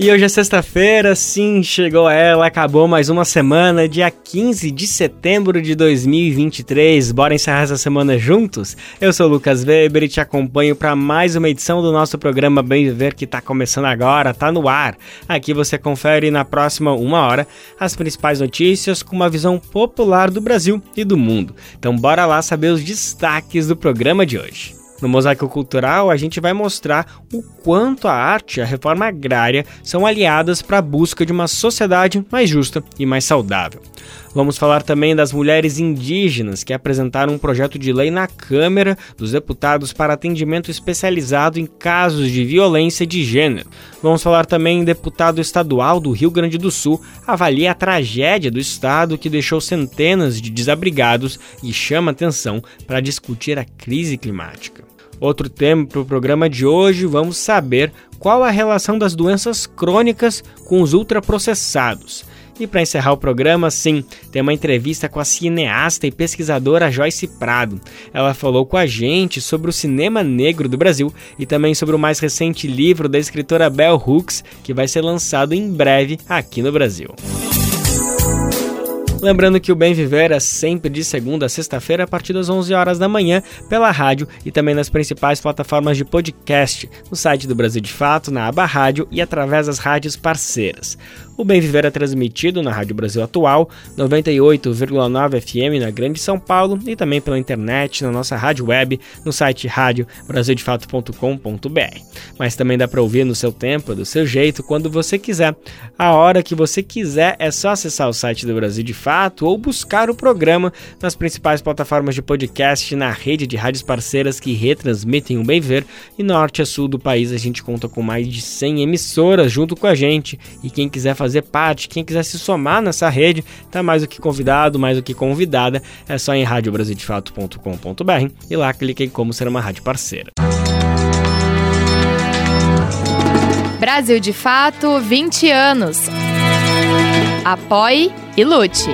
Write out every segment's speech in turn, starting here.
E hoje é sexta-feira, sim, chegou ela, acabou mais uma semana, dia 15 de setembro de 2023. Bora encerrar essa semana juntos? Eu sou o Lucas Weber e te acompanho para mais uma edição do nosso programa Bem Viver que está começando agora, tá no ar. Aqui você confere na próxima uma hora as principais notícias com uma visão popular do Brasil e do mundo. Então bora lá saber os destaques do programa de hoje. No Mosaico Cultural, a gente vai mostrar o quanto a arte e a reforma agrária são aliadas para a busca de uma sociedade mais justa e mais saudável. Vamos falar também das mulheres indígenas que apresentaram um projeto de lei na Câmara dos Deputados para atendimento especializado em casos de violência de gênero. Vamos falar também em deputado estadual do Rio Grande do Sul avalia a tragédia do estado que deixou centenas de desabrigados e chama atenção para discutir a crise climática. Outro tema para o programa de hoje, vamos saber qual a relação das doenças crônicas com os ultraprocessados. E para encerrar o programa, sim, tem uma entrevista com a cineasta e pesquisadora Joyce Prado. Ela falou com a gente sobre o cinema negro do Brasil e também sobre o mais recente livro da escritora Bell Hooks, que vai ser lançado em breve aqui no Brasil. Lembrando que o Bem Viver é sempre de segunda a sexta-feira a partir das 11 horas da manhã pela rádio e também nas principais plataformas de podcast, no site do Brasil de Fato, na aba Rádio e através das rádios parceiras. O Bem Viver é transmitido na Rádio Brasil Atual, 98,9 FM na Grande São Paulo e também pela internet na nossa rádio web no site radiobrasildefato.com.br. Mas também dá para ouvir no seu tempo, do seu jeito, quando você quiser. A hora que você quiser é só acessar o site do Brasil de Fato ou buscar o programa nas principais plataformas de podcast na rede de rádios parceiras que retransmitem o Bem Viver e norte a sul do país a gente conta com mais de 100 emissoras junto com a gente e quem quiser fazer fazer parte, quem quiser se somar nessa rede, tá mais do que convidado, mais do que convidada, é só em radiobrasildefato.com.br e lá clique em como ser uma rádio parceira. Brasil de Fato 20 anos. Apoie e lute.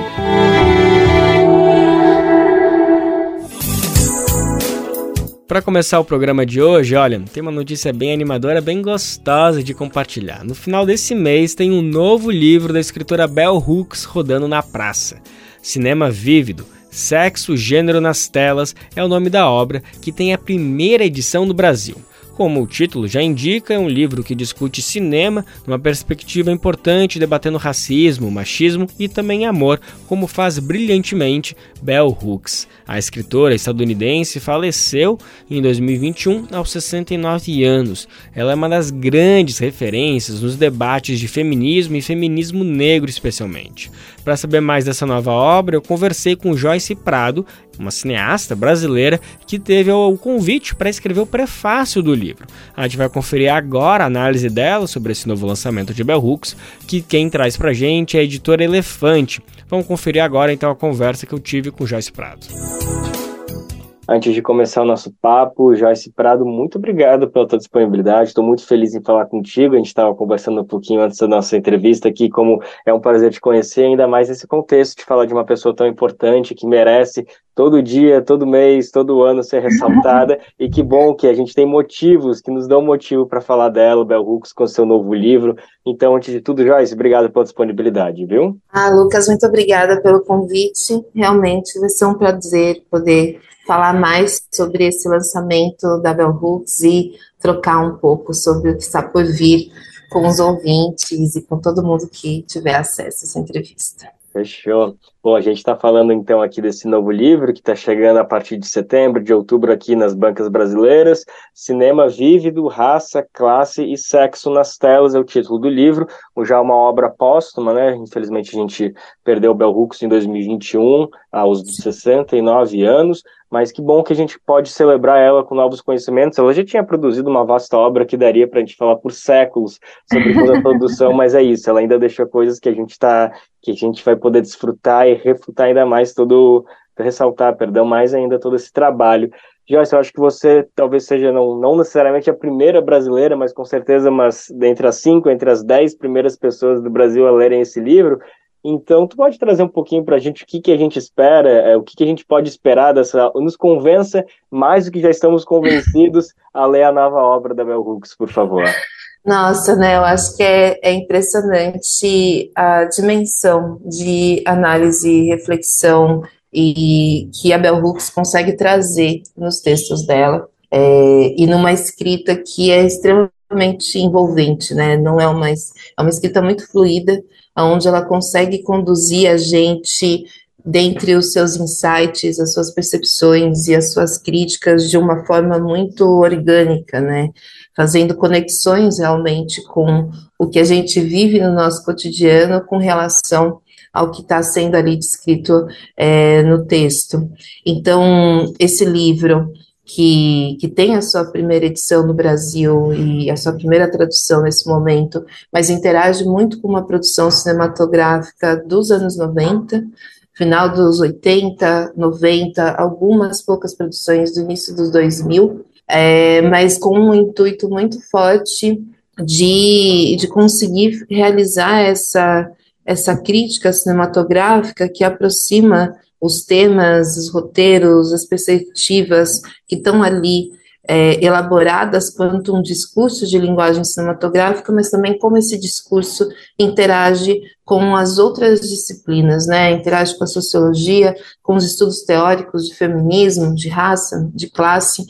Para começar o programa de hoje, olha, tem uma notícia bem animadora, bem gostosa de compartilhar. No final desse mês tem um novo livro da escritora Bell Hooks rodando na praça. Cinema Vívido, Sexo, Gênero nas Telas é o nome da obra, que tem a primeira edição no Brasil. Como o título já indica, é um livro que discute cinema numa perspectiva importante, debatendo racismo, machismo e também amor, como faz brilhantemente Bell Hooks. A escritora estadunidense faleceu em 2021 aos 69 anos. Ela é uma das grandes referências nos debates de feminismo e feminismo negro, especialmente. Para saber mais dessa nova obra, eu conversei com Joyce Prado, uma cineasta brasileira que teve o convite para escrever o prefácio do livro. A gente vai conferir agora a análise dela sobre esse novo lançamento de Bell Hooks, que quem traz para gente é a editora Elefante. Vamos conferir agora então a conversa que eu tive com Joyce Prado. Antes de começar o nosso papo, Joyce Prado, muito obrigado pela tua disponibilidade. Estou muito feliz em falar contigo. A gente estava conversando um pouquinho antes da nossa entrevista aqui, como é um prazer te conhecer, ainda mais nesse contexto de falar de uma pessoa tão importante que merece todo dia, todo mês, todo ano ser ressaltada. e que bom que a gente tem motivos que nos dão motivo para falar dela, Bel Hooks, com seu novo livro. Então, antes de tudo, Joyce, obrigado pela disponibilidade, viu? Ah, Lucas, muito obrigada pelo convite. Realmente vai ser um prazer poder falar mais sobre esse lançamento da Bell Hooks e trocar um pouco sobre o que está por vir com os ouvintes e com todo mundo que tiver acesso a essa entrevista. Fechou. Bom, a gente está falando então aqui desse novo livro que está chegando a partir de setembro, de outubro aqui nas bancas brasileiras. Cinema vívido, raça, classe e sexo nas telas é o título do livro. Já uma obra póstuma, né? Infelizmente a gente perdeu o Bell Hooks em 2021, aos 69 anos mas que bom que a gente pode celebrar ela com novos conhecimentos. Ela já tinha produzido uma vasta obra que daria para a gente falar por séculos sobre toda a produção, mas é isso, ela ainda deixa coisas que a gente tá, que a gente vai poder desfrutar e refutar ainda mais todo, ressaltar, perdão, mais ainda todo esse trabalho. Joyce, eu acho que você talvez seja não, não necessariamente a primeira brasileira, mas com certeza mas entre as cinco, entre as dez primeiras pessoas do Brasil a lerem esse livro. Então, tu pode trazer um pouquinho para a gente o que, que a gente espera, é, o que, que a gente pode esperar dessa. Nos convença mais do que já estamos convencidos a ler a nova obra da Bell Hooks, por favor. Nossa, né? Eu acho que é, é impressionante a dimensão de análise reflexão e que a Bell Hooks consegue trazer nos textos dela é, e numa escrita que é extremamente envolvente, né? Não é uma é uma escrita muito fluida, onde ela consegue conduzir a gente dentre os seus insights, as suas percepções e as suas críticas de uma forma muito orgânica, né? Fazendo conexões realmente com o que a gente vive no nosso cotidiano com relação ao que está sendo ali descrito é, no texto. Então, esse livro, que, que tem a sua primeira edição no Brasil e a sua primeira tradução nesse momento, mas interage muito com uma produção cinematográfica dos anos 90, final dos 80, 90, algumas poucas produções do início dos 2000, é, mas com um intuito muito forte de, de conseguir realizar essa essa crítica cinematográfica que aproxima os temas, os roteiros, as perspectivas que estão ali é, elaboradas quanto um discurso de linguagem cinematográfica, mas também como esse discurso interage com as outras disciplinas, né? Interage com a sociologia, com os estudos teóricos de feminismo, de raça, de classe,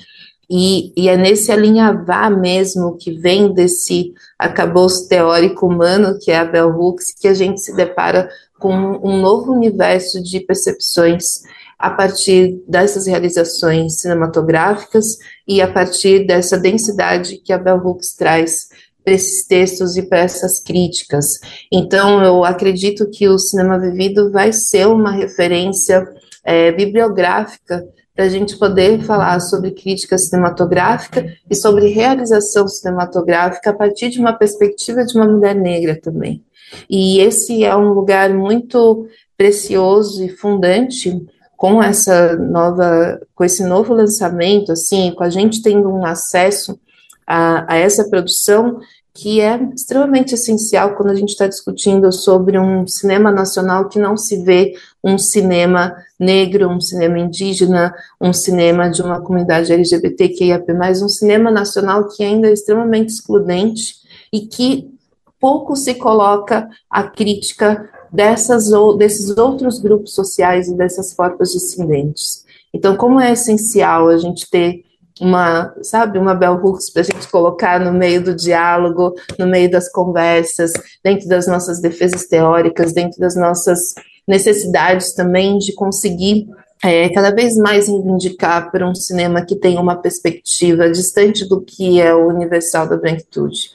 e, e, é nesse alinhavar mesmo que vem desse acabouço teórico humano, que é a Bell Hooks, que a gente se depara com um novo universo de percepções a partir dessas realizações cinematográficas e a partir dessa densidade que a Bell Hooks traz para esses textos e para essas críticas. Então, eu acredito que o Cinema Vivido vai ser uma referência é, bibliográfica para a gente poder falar sobre crítica cinematográfica e sobre realização cinematográfica a partir de uma perspectiva de uma mulher negra também. E esse é um lugar muito precioso e fundante com essa nova, com esse novo lançamento, assim, com a gente tendo um acesso a, a essa produção que é extremamente essencial quando a gente está discutindo sobre um cinema nacional que não se vê um cinema negro, um cinema indígena, um cinema de uma comunidade LGBTQIAP+, um cinema nacional que ainda é extremamente excludente e que pouco se coloca a crítica dessas ou desses outros grupos sociais e dessas formas dissidentes. Então, como é essencial a gente ter uma, sabe, uma bell hooks para a gente colocar no meio do diálogo, no meio das conversas, dentro das nossas defesas teóricas, dentro das nossas necessidades também de conseguir é, cada vez mais reivindicar para um cinema que tem uma perspectiva distante do que é o universal da branquitude.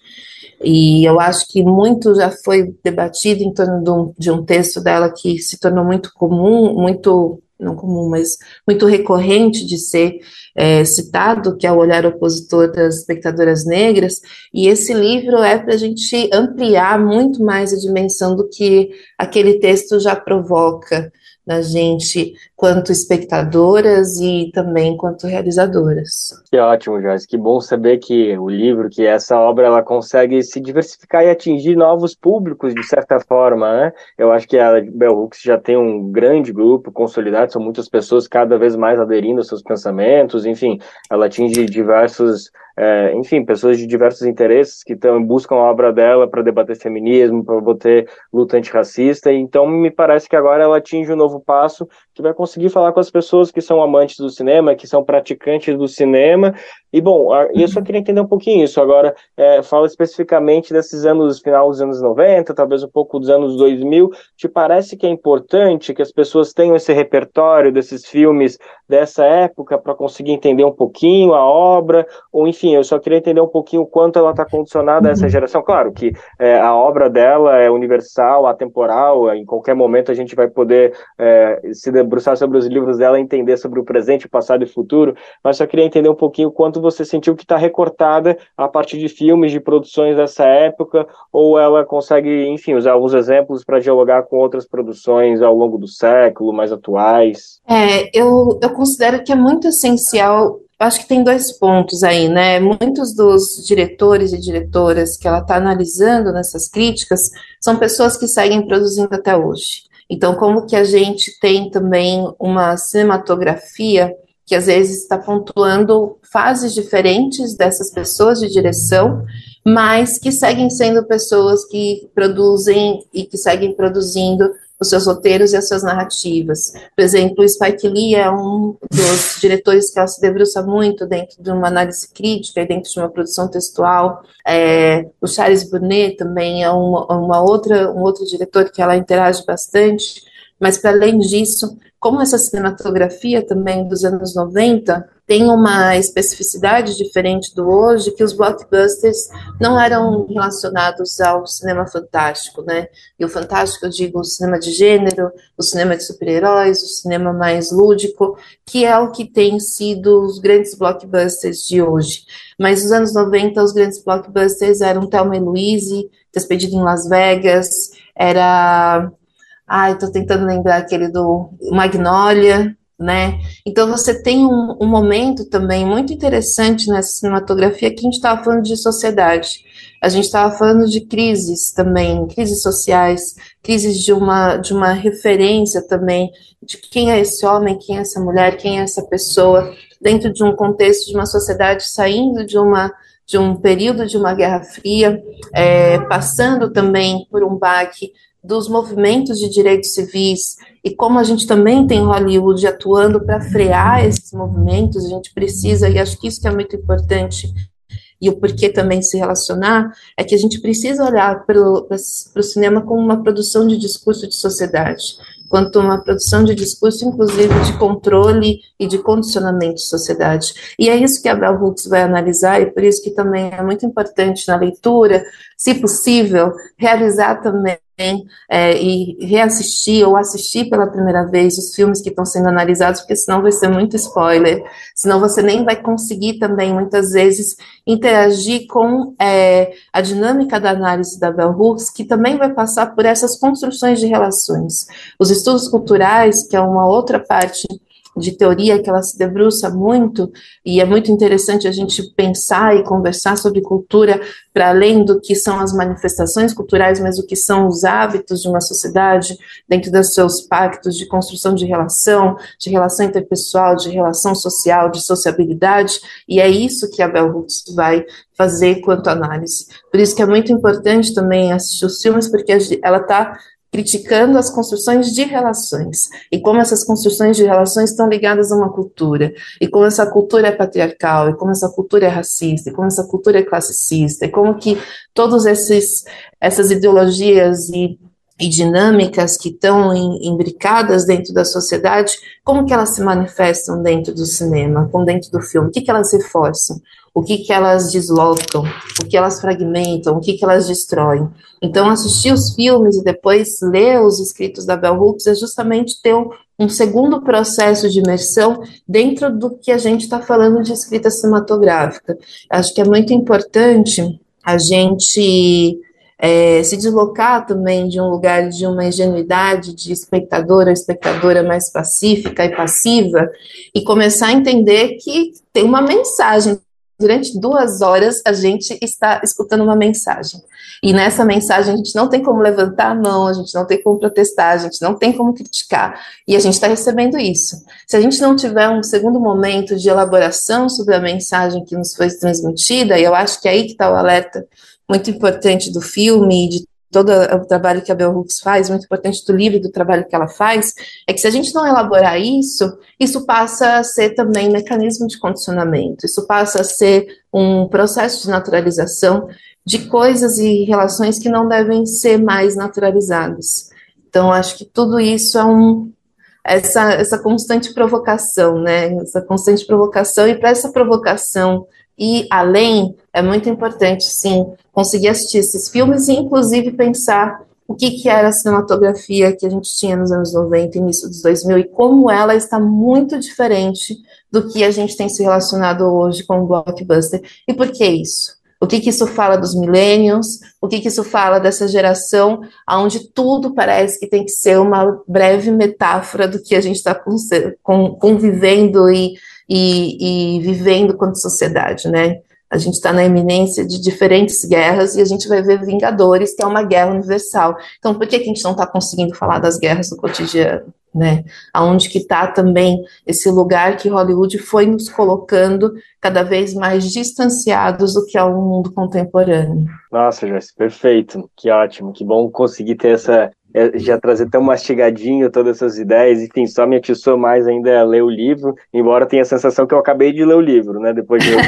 E eu acho que muito já foi debatido em torno de um, de um texto dela que se tornou muito comum, muito não comum, mas muito recorrente de ser é, citado, que é o olhar opositor das espectadoras negras, e esse livro é para a gente ampliar muito mais a dimensão do que aquele texto já provoca na gente quanto espectadoras e também quanto realizadoras. Que ótimo, Joyce. Que bom saber que o livro, que essa obra, ela consegue se diversificar e atingir novos públicos de certa forma, né? Eu acho que a Bell Hooks já tem um grande grupo consolidado, são muitas pessoas cada vez mais aderindo aos seus pensamentos, enfim, ela atinge diversos é, enfim, pessoas de diversos interesses que tão, buscam a obra dela para debater feminismo, para debater luta antirracista, então me parece que agora ela atinge um novo passo que vai conseguir falar com as pessoas que são amantes do cinema, que são praticantes do cinema. E, bom, eu só queria entender um pouquinho isso. Agora, é, fala especificamente desses anos, final dos anos 90, talvez um pouco dos anos 2000. Te parece que é importante que as pessoas tenham esse repertório desses filmes dessa época para conseguir entender um pouquinho a obra? Ou, enfim, eu só queria entender um pouquinho o quanto ela está condicionada a essa uhum. geração. Claro que é, a obra dela é universal, atemporal, em qualquer momento a gente vai poder é, se debruçar sobre os livros dela, entender sobre o presente, passado e futuro, mas só queria entender um pouquinho quanto você sentiu que está recortada a partir de filmes, de produções dessa época, ou ela consegue, enfim, usar alguns exemplos para dialogar com outras produções ao longo do século, mais atuais? É, eu, eu considero que é muito essencial acho que tem dois pontos aí, né? Muitos dos diretores e diretoras que ela está analisando nessas críticas são pessoas que seguem produzindo até hoje. Então, como que a gente tem também uma cinematografia que às vezes está pontuando fases diferentes dessas pessoas de direção, mas que seguem sendo pessoas que produzem e que seguem produzindo os seus roteiros e as suas narrativas. Por exemplo, o Spike Lee é um dos diretores que ela se debruça muito dentro de uma análise crítica e dentro de uma produção textual. É, o Charles Brunet também é uma, uma outra, um outro diretor que ela interage bastante. Mas, para além disso, como essa cinematografia também dos anos 90 tem uma especificidade diferente do hoje, que os blockbusters não eram relacionados ao cinema fantástico, né? E o fantástico, eu digo, o cinema de gênero, o cinema de super-heróis, o cinema mais lúdico, que é o que tem sido os grandes blockbusters de hoje. Mas nos anos 90, os grandes blockbusters eram Thelma e Louise, Despedido em Las Vegas, era Ai, estou tentando lembrar aquele do Magnolia, né? Então você tem um, um, momento também muito interessante nessa cinematografia que a gente estava falando de sociedade. A gente estava falando de crises também, crises sociais, crises de uma, de uma referência também de quem é esse homem, quem é essa mulher, quem é essa pessoa, dentro de um contexto de uma sociedade saindo de uma de um período de uma guerra fria, é, passando também por um baque dos movimentos de direitos civis e como a gente também tem Hollywood atuando para frear esses movimentos, a gente precisa, e acho que isso que é muito importante, e o porquê também se relacionar, é que a gente precisa olhar para o cinema como uma produção de discurso de sociedade quanto uma produção de discurso, inclusive de controle e de condicionamento de sociedade. E é isso que a Bell Hooks vai analisar, e por isso que também é muito importante na leitura, se possível, realizar também é, e reassistir ou assistir pela primeira vez os filmes que estão sendo analisados, porque senão vai ser muito spoiler, senão você nem vai conseguir também, muitas vezes, interagir com é, a dinâmica da análise da Bell Hooks, que também vai passar por essas construções de relações. Os estudos culturais, que é uma outra parte de teoria que ela se debruça muito, e é muito interessante a gente pensar e conversar sobre cultura para além do que são as manifestações culturais, mas o que são os hábitos de uma sociedade dentro dos seus pactos de construção de relação, de relação interpessoal, de relação social, de sociabilidade, e é isso que a Bell Hooks vai fazer quanto análise. Por isso que é muito importante também assistir os filmes, porque ela está criticando as construções de relações e como essas construções de relações estão ligadas a uma cultura e como essa cultura é patriarcal e como essa cultura é racista e como essa cultura é classicista e como que todos esses essas ideologias e e dinâmicas que estão imbricadas dentro da sociedade, como que elas se manifestam dentro do cinema, com dentro do filme, o que, que elas reforçam, o que, que elas deslocam, o que elas fragmentam, o que, que elas destroem. Então, assistir os filmes e depois ler os escritos da Bell Hooks é justamente ter um, um segundo processo de imersão dentro do que a gente está falando de escrita cinematográfica. Acho que é muito importante a gente é, se deslocar também de um lugar de uma ingenuidade de espectadora, espectadora mais pacífica e passiva, e começar a entender que tem uma mensagem. Durante duas horas a gente está escutando uma mensagem. E nessa mensagem a gente não tem como levantar a mão, a gente não tem como protestar, a gente não tem como criticar. E a gente está recebendo isso. Se a gente não tiver um segundo momento de elaboração sobre a mensagem que nos foi transmitida, e eu acho que é aí que está o alerta muito importante do filme, de todo o trabalho que a Bell Hooks faz, muito importante do livro e do trabalho que ela faz, é que se a gente não elaborar isso, isso passa a ser também mecanismo de condicionamento, isso passa a ser um processo de naturalização de coisas e relações que não devem ser mais naturalizadas. Então, acho que tudo isso é um, essa, essa constante provocação, né? Essa constante provocação, e para essa provocação e além, é muito importante, sim, conseguir assistir esses filmes e, inclusive, pensar o que, que era a cinematografia que a gente tinha nos anos 90, início dos 2000, e como ela está muito diferente do que a gente tem se relacionado hoje com o blockbuster. E por que isso? O que, que isso fala dos milênios? O que, que isso fala dessa geração onde tudo parece que tem que ser uma breve metáfora do que a gente está convivendo e e, e vivendo quanto sociedade, né? A gente está na eminência de diferentes guerras e a gente vai ver Vingadores, que é uma guerra universal. Então, por que, que a gente não está conseguindo falar das guerras do cotidiano? Né? Aonde que está também esse lugar que Hollywood foi nos colocando cada vez mais distanciados do que é o mundo contemporâneo. Nossa, Joyce, perfeito, que ótimo, que bom conseguir ter essa já trazer tão mastigadinho todas essas ideias, enfim, só me atiçou mais ainda a ler o livro, embora tenha a sensação que eu acabei de ler o livro, né? Depois de eu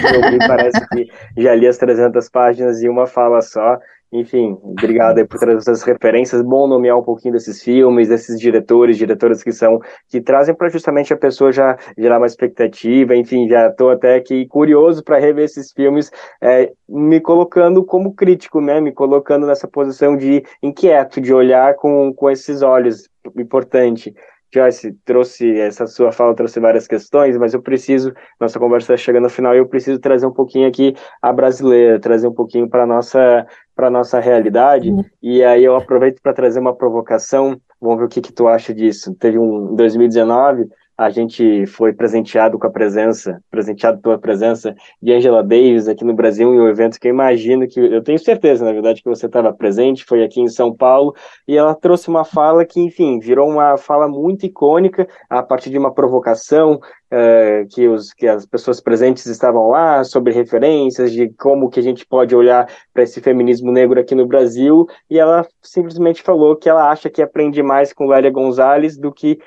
parece que já li as 300 páginas e uma fala só, enfim, obrigado aí por trazer essas referências. Bom nomear um pouquinho desses filmes, desses diretores, diretoras que são que trazem para justamente a pessoa já gerar uma expectativa. Enfim, já estou até aqui curioso para rever esses filmes, é, me colocando como crítico, né? Me colocando nessa posição de inquieto, de olhar com, com esses olhos. Importante. Joyce trouxe essa sua fala trouxe várias questões, mas eu preciso nossa conversa está chegando ao final e eu preciso trazer um pouquinho aqui a brasileira, trazer um pouquinho para nossa para nossa realidade. Uhum. E aí eu aproveito para trazer uma provocação. Vamos ver o que que tu acha disso. Teve um em 2019 a gente foi presenteado com a presença, presenteado pela presença de Angela Davis aqui no Brasil em um evento que eu imagino que, eu tenho certeza, na verdade, que você estava presente, foi aqui em São Paulo, e ela trouxe uma fala que, enfim, virou uma fala muito icônica a partir de uma provocação uh, que, os, que as pessoas presentes estavam lá, sobre referências de como que a gente pode olhar para esse feminismo negro aqui no Brasil, e ela simplesmente falou que ela acha que aprende mais com Lélia Gonzalez do que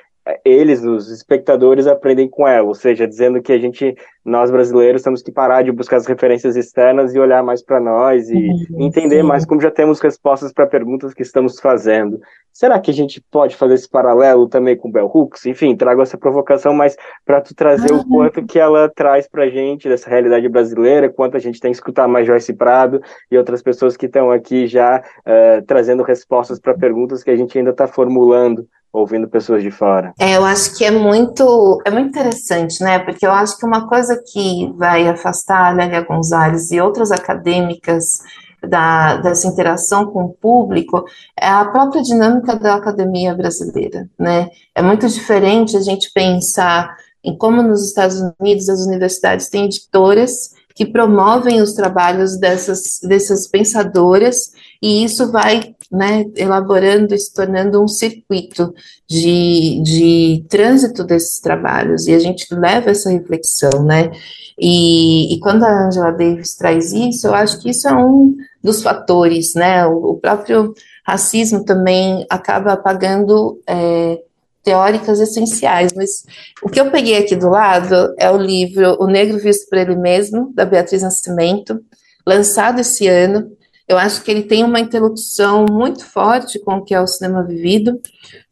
eles, os espectadores, aprendem com ela, ou seja, dizendo que a gente, nós brasileiros, temos que parar de buscar as referências externas e olhar mais para nós e uhum, entender sim. mais como já temos respostas para perguntas que estamos fazendo. Será que a gente pode fazer esse paralelo também com Bell Hooks? Enfim, trago essa provocação, mas para tu trazer o quanto que ela traz para a gente dessa realidade brasileira, quanto a gente tem que escutar mais Joyce Prado e outras pessoas que estão aqui já uh, trazendo respostas para perguntas que a gente ainda está formulando ouvindo pessoas de fora. É, eu acho que é muito, é muito interessante, né? Porque eu acho que uma coisa que vai afastar a Lélia Gonzalez e outras acadêmicas da, dessa interação com o público é a própria dinâmica da academia brasileira, né? É muito diferente a gente pensar em como nos Estados Unidos as universidades têm editoras que promovem os trabalhos dessas, dessas pensadoras, e isso vai né, elaborando e se tornando um circuito de, de trânsito desses trabalhos, e a gente leva essa reflexão, né? E, e quando a Angela Davis traz isso, eu acho que isso é um dos fatores, né? O, o próprio racismo também acaba apagando é, teóricas essenciais, mas o que eu peguei aqui do lado é o livro O Negro Visto por Ele Mesmo, da Beatriz Nascimento, lançado esse ano. Eu acho que ele tem uma interlocução muito forte com o que é o cinema vivido,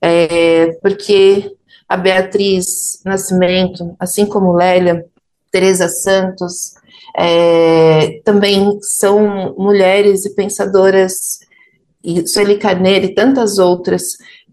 é, porque a Beatriz Nascimento, assim como Lélia, Teresa Santos, é, também são mulheres e pensadoras, e Sueli Carneiro e tantas outras,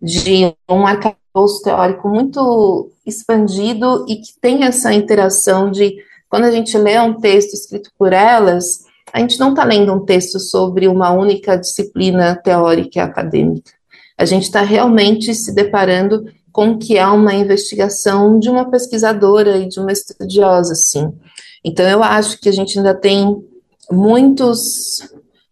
de um arcabouço arcabouço teórico muito expandido e que tem essa interação de quando a gente lê um texto escrito por elas, a gente não está lendo um texto sobre uma única disciplina teórica e acadêmica. A gente está realmente se deparando com o que é uma investigação de uma pesquisadora e de uma estudiosa, assim. Então, eu acho que a gente ainda tem muitos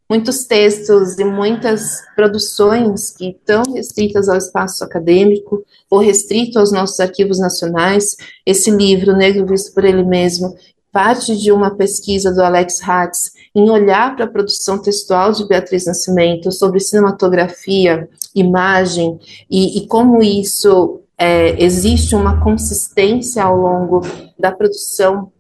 muitos textos e muitas produções que estão restritas ao espaço acadêmico ou restrito aos nossos arquivos nacionais. Esse livro, Negro Visto por Ele Mesmo, parte de uma pesquisa do Alex Hatz em olhar para a produção textual de Beatriz Nascimento sobre cinematografia, imagem e, e como isso é, existe uma consistência ao longo da produção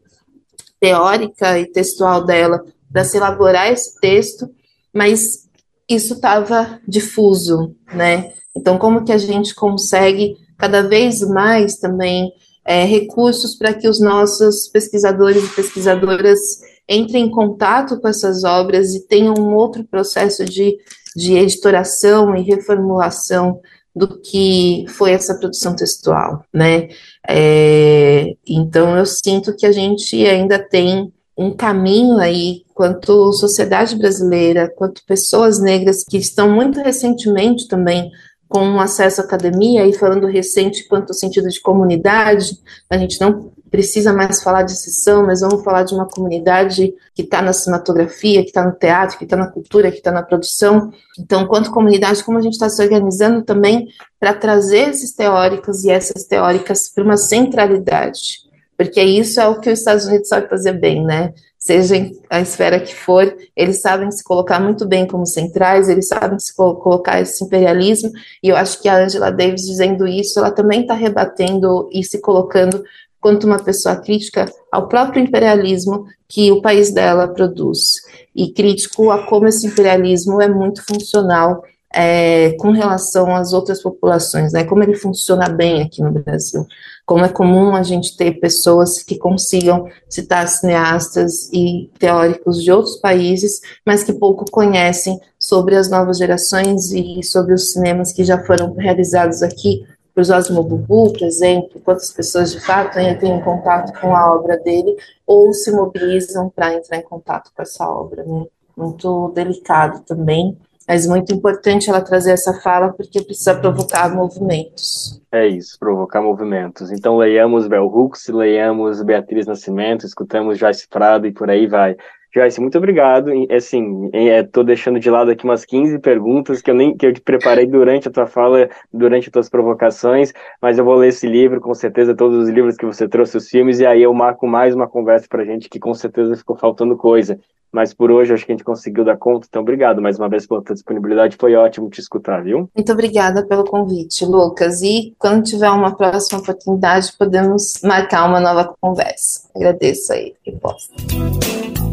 teórica e textual dela para se elaborar esse texto mas isso estava difuso, né? Então, como que a gente consegue cada vez mais também é, recursos para que os nossos pesquisadores e pesquisadoras entrem em contato com essas obras e tenham um outro processo de, de editoração e reformulação do que foi essa produção textual, né? É, então, eu sinto que a gente ainda tem um caminho aí, quanto sociedade brasileira, quanto pessoas negras que estão muito recentemente também com acesso à academia, e falando recente quanto ao sentido de comunidade, a gente não precisa mais falar de sessão, mas vamos falar de uma comunidade que está na cinematografia, que está no teatro, que está na cultura, que está na produção. Então, quanto comunidade, como a gente está se organizando também para trazer esses teóricos e essas teóricas para uma centralidade, porque isso é o que os Estados Unidos sabem fazer bem, né? seja a esfera que for, eles sabem se colocar muito bem como centrais, eles sabem se colocar esse imperialismo, e eu acho que a Angela Davis dizendo isso, ela também está rebatendo e se colocando quanto uma pessoa crítica ao próprio imperialismo que o país dela produz, e crítico a como esse imperialismo é muito funcional é, com relação às outras populações, né, como ele funciona bem aqui no Brasil. Como é comum a gente ter pessoas que consigam citar cineastas e teóricos de outros países, mas que pouco conhecem sobre as novas gerações e sobre os cinemas que já foram realizados aqui. Por Osmo Bubu, por exemplo, quantas pessoas de fato entram em contato com a obra dele ou se mobilizam para entrar em contato com essa obra, né? Muito delicado também mas muito importante ela trazer essa fala porque precisa provocar movimentos. É isso, provocar movimentos. Então leiamos Bell Hooks, leiamos Beatriz Nascimento, escutamos Joyce Prado e por aí vai. Joyce, muito obrigado. Assim, estou deixando de lado aqui umas 15 perguntas que eu nem que eu te preparei durante a tua fala, durante as tuas provocações, mas eu vou ler esse livro, com certeza, todos os livros que você trouxe, os filmes, e aí eu marco mais uma conversa para gente que com certeza ficou faltando coisa. Mas por hoje acho que a gente conseguiu dar conta, então obrigado mais uma vez pela tua disponibilidade, foi ótimo te escutar, viu? Muito obrigada pelo convite, Lucas. E quando tiver uma próxima oportunidade, podemos marcar uma nova conversa. Agradeço aí a resposta.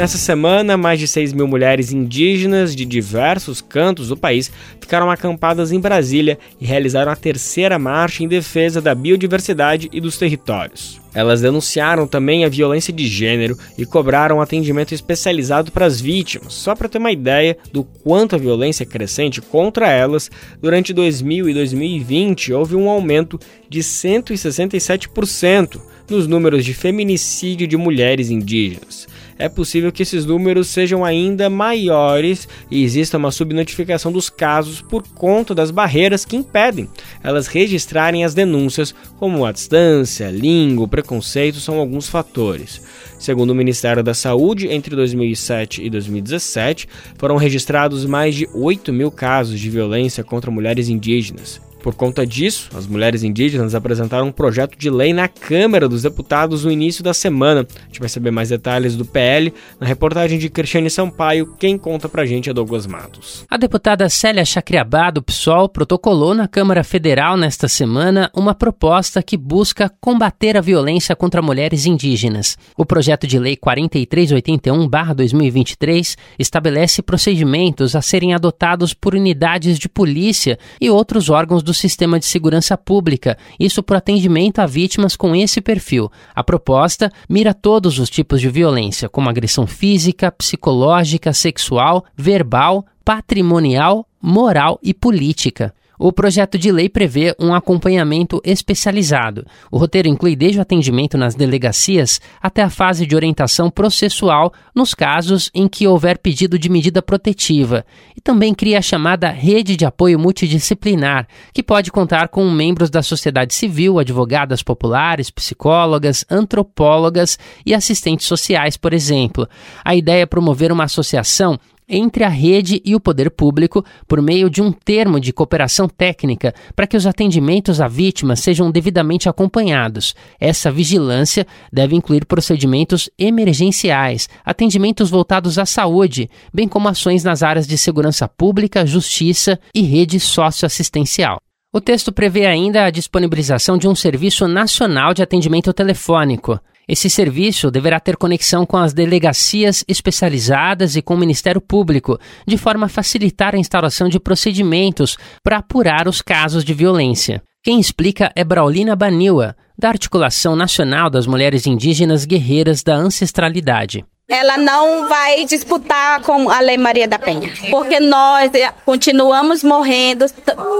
Nessa semana, mais de 6 mil mulheres indígenas de diversos cantos do país ficaram acampadas em Brasília e realizaram a terceira marcha em defesa da biodiversidade e dos territórios. Elas denunciaram também a violência de gênero e cobraram atendimento especializado para as vítimas, só para ter uma ideia do quanto a violência é crescente contra elas. Durante 2000 e 2020 houve um aumento de 167% nos números de feminicídio de mulheres indígenas é possível que esses números sejam ainda maiores e exista uma subnotificação dos casos por conta das barreiras que impedem elas registrarem as denúncias, como a distância, língua, preconceito são alguns fatores. Segundo o Ministério da Saúde, entre 2007 e 2017, foram registrados mais de 8 mil casos de violência contra mulheres indígenas. Por conta disso, as mulheres indígenas apresentaram um projeto de lei na Câmara dos Deputados no início da semana. A gente vai saber mais detalhes do PL na reportagem de Cristiane Sampaio. Quem conta pra gente é Douglas Matos. A deputada Célia Chacriabá, do PSOL, protocolou na Câmara Federal nesta semana uma proposta que busca combater a violência contra mulheres indígenas. O projeto de lei 4381-2023 estabelece procedimentos a serem adotados por unidades de polícia e outros órgãos do do sistema de segurança pública, isso por atendimento a vítimas com esse perfil. A proposta mira todos os tipos de violência, como agressão física, psicológica, sexual, verbal, patrimonial, moral e política. O projeto de lei prevê um acompanhamento especializado. O roteiro inclui desde o atendimento nas delegacias até a fase de orientação processual nos casos em que houver pedido de medida protetiva. E também cria a chamada Rede de Apoio Multidisciplinar, que pode contar com membros da sociedade civil, advogadas populares, psicólogas, antropólogas e assistentes sociais, por exemplo. A ideia é promover uma associação entre a rede e o poder público por meio de um termo de cooperação técnica para que os atendimentos a vítimas sejam devidamente acompanhados. Essa vigilância deve incluir procedimentos emergenciais, atendimentos voltados à saúde, bem como ações nas áreas de segurança pública, justiça e rede socioassistencial. O texto prevê ainda a disponibilização de um serviço nacional de atendimento telefônico. Esse serviço deverá ter conexão com as delegacias especializadas e com o Ministério Público, de forma a facilitar a instauração de procedimentos para apurar os casos de violência. Quem explica é Braulina Baniwa, da Articulação Nacional das Mulheres Indígenas Guerreiras da Ancestralidade. Ela não vai disputar com a Lei Maria da Penha, porque nós eh, continuamos morrendo,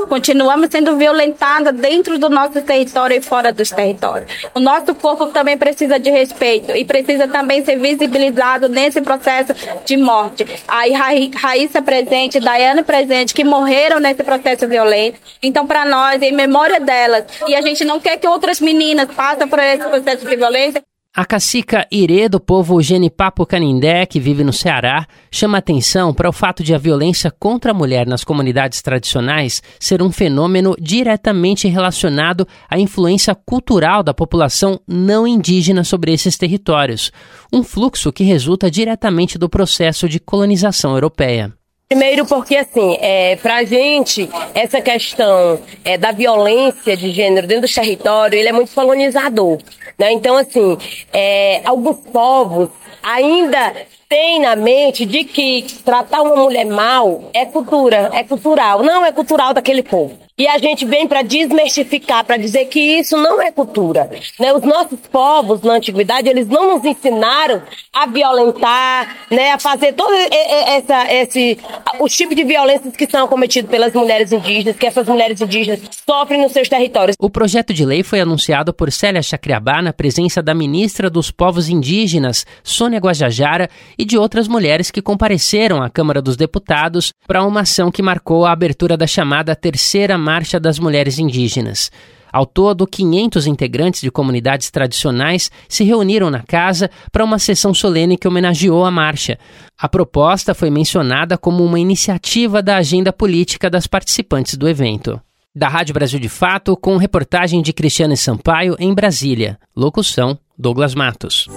continuamos sendo violentadas dentro do nosso território e fora dos territórios. O nosso corpo também precisa de respeito e precisa também ser visibilizado nesse processo de morte. Aí Raíssa presente, Daiane presente, que morreram nesse processo violento. Então, para nós, em memória delas, e a gente não quer que outras meninas passem por esse processo de violência, a cacica Irê do povo Genipapo Canindé, que vive no Ceará, chama atenção para o fato de a violência contra a mulher nas comunidades tradicionais ser um fenômeno diretamente relacionado à influência cultural da população não indígena sobre esses territórios, um fluxo que resulta diretamente do processo de colonização europeia. Primeiro porque, assim, é, a gente, essa questão é, da violência de gênero dentro do território, ele é muito colonizador. Né? Então, assim, é, alguns povos ainda têm na mente de que tratar uma mulher mal é cultura, é cultural. Não é cultural daquele povo. E a gente vem para desmistificar, para dizer que isso não é cultura. Né? Os nossos povos na antiguidade, eles não nos ensinaram a violentar, né? a fazer todo essa, esse, os tipos de violências que são cometidos pelas mulheres indígenas, que essas mulheres indígenas sofrem nos seus territórios. O projeto de lei foi anunciado por Célia Chacriabá na presença da ministra dos Povos Indígenas, Sônia Guajajara, e de outras mulheres que compareceram à Câmara dos Deputados para uma ação que marcou a abertura da chamada terceira Marcha das Mulheres Indígenas. Ao todo, 500 integrantes de comunidades tradicionais se reuniram na casa para uma sessão solene que homenageou a marcha. A proposta foi mencionada como uma iniciativa da agenda política das participantes do evento. Da Rádio Brasil de Fato, com reportagem de Cristiane Sampaio em Brasília. Locução: Douglas Matos.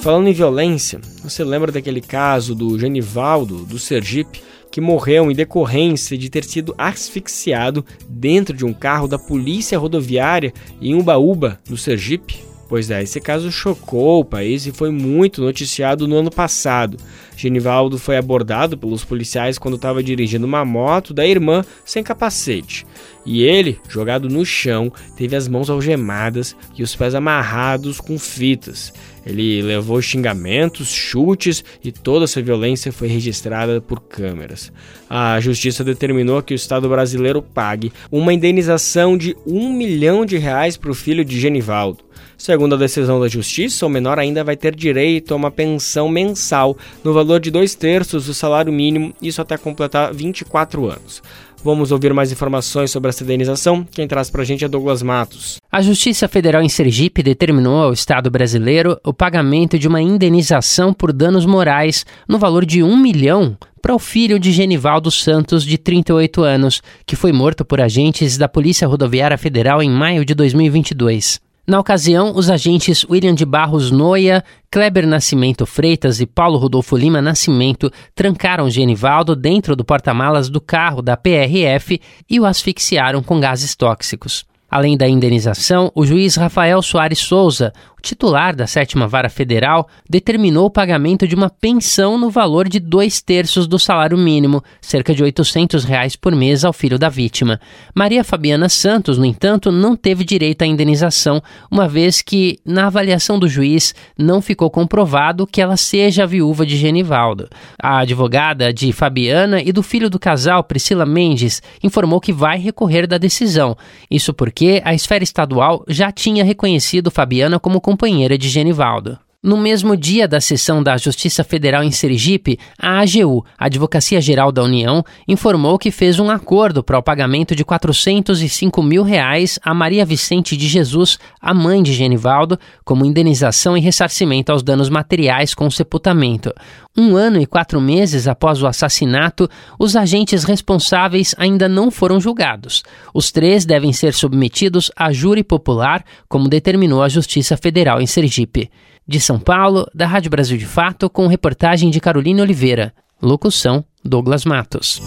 Falando em violência, você lembra daquele caso do Genivaldo, do Sergipe, que morreu em decorrência de ter sido asfixiado dentro de um carro da Polícia Rodoviária em Ubaúba, no Sergipe. Pois é, esse caso chocou o país e foi muito noticiado no ano passado. Genivaldo foi abordado pelos policiais quando estava dirigindo uma moto da irmã sem capacete. E ele, jogado no chão, teve as mãos algemadas e os pés amarrados com fitas. Ele levou xingamentos, chutes e toda essa violência foi registrada por câmeras. A justiça determinou que o Estado brasileiro pague uma indenização de um milhão de reais para o filho de Genivaldo. Segundo a decisão da Justiça, o menor ainda vai ter direito a uma pensão mensal no valor de dois terços do salário mínimo, isso até completar 24 anos. Vamos ouvir mais informações sobre essa indenização. Quem traz para a gente é Douglas Matos. A Justiça Federal em Sergipe determinou ao Estado brasileiro o pagamento de uma indenização por danos morais no valor de um milhão para o filho de Genivaldo Santos, de 38 anos, que foi morto por agentes da Polícia Rodoviária Federal em maio de 2022. Na ocasião, os agentes William de Barros Noia, Kleber Nascimento Freitas e Paulo Rodolfo Lima Nascimento trancaram Genivaldo dentro do porta-malas do carro da PRF e o asfixiaram com gases tóxicos. Além da indenização, o juiz Rafael Soares Souza, o titular da sétima vara federal, determinou o pagamento de uma pensão no valor de dois terços do salário mínimo, cerca de 800 reais por mês ao filho da vítima. Maria Fabiana Santos, no entanto, não teve direito à indenização, uma vez que, na avaliação do juiz, não ficou comprovado que ela seja a viúva de Genivaldo. A advogada de Fabiana e do filho do casal, Priscila Mendes, informou que vai recorrer da decisão. Isso porque a esfera estadual já tinha reconhecido Fabiana como companheira de Genivaldo. No mesmo dia da sessão da Justiça Federal em Sergipe, a AGU, Advocacia Geral da União, informou que fez um acordo para o pagamento de 405 mil reais a Maria Vicente de Jesus, a mãe de Genivaldo, como indenização e ressarcimento aos danos materiais com o sepultamento. Um ano e quatro meses após o assassinato, os agentes responsáveis ainda não foram julgados. Os três devem ser submetidos a júri popular, como determinou a Justiça Federal em Sergipe. De São Paulo, da Rádio Brasil de Fato, com reportagem de Carolina Oliveira. Locução: Douglas Matos.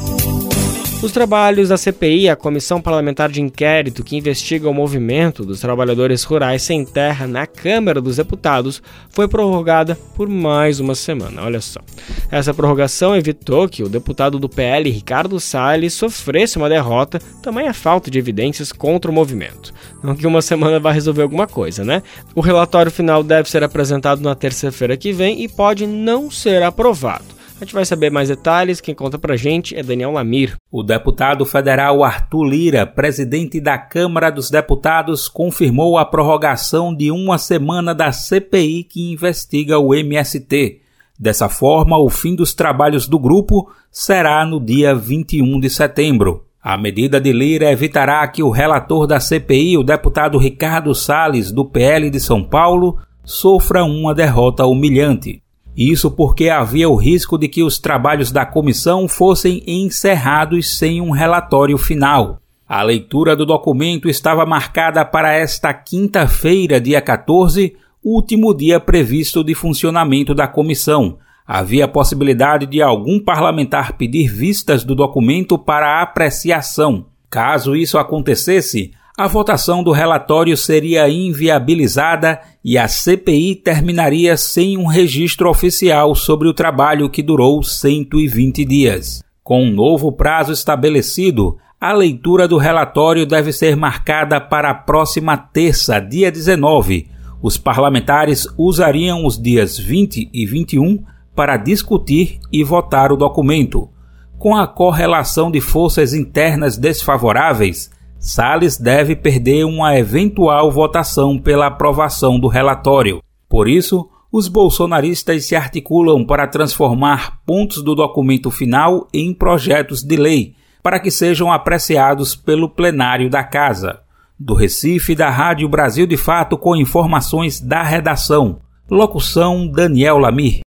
Os trabalhos da CPI, a Comissão Parlamentar de Inquérito que investiga o movimento dos trabalhadores rurais sem terra na Câmara dos Deputados, foi prorrogada por mais uma semana. Olha só. Essa prorrogação evitou que o deputado do PL, Ricardo Salles, sofresse uma derrota, também a falta de evidências contra o movimento. Não que uma semana vá resolver alguma coisa, né? O relatório final deve ser apresentado na terça-feira que vem e pode não ser aprovado. A gente vai saber mais detalhes. Quem conta pra gente é Daniel Lamir. O deputado federal Arthur Lira, presidente da Câmara dos Deputados, confirmou a prorrogação de uma semana da CPI que investiga o MST. Dessa forma, o fim dos trabalhos do grupo será no dia 21 de setembro. A medida de Lira evitará que o relator da CPI, o deputado Ricardo Salles, do PL de São Paulo, sofra uma derrota humilhante. Isso porque havia o risco de que os trabalhos da comissão fossem encerrados sem um relatório final. A leitura do documento estava marcada para esta quinta-feira, dia 14, último dia previsto de funcionamento da comissão. Havia possibilidade de algum parlamentar pedir vistas do documento para apreciação. Caso isso acontecesse, a votação do relatório seria inviabilizada e a CPI terminaria sem um registro oficial sobre o trabalho que durou 120 dias. Com um novo prazo estabelecido, a leitura do relatório deve ser marcada para a próxima terça, dia 19. Os parlamentares usariam os dias 20 e 21 para discutir e votar o documento. Com a correlação de forças internas desfavoráveis, Salles deve perder uma eventual votação pela aprovação do relatório. Por isso, os bolsonaristas se articulam para transformar pontos do documento final em projetos de lei, para que sejam apreciados pelo plenário da Casa. Do Recife, da Rádio Brasil de Fato, com informações da redação. Locução Daniel Lamir.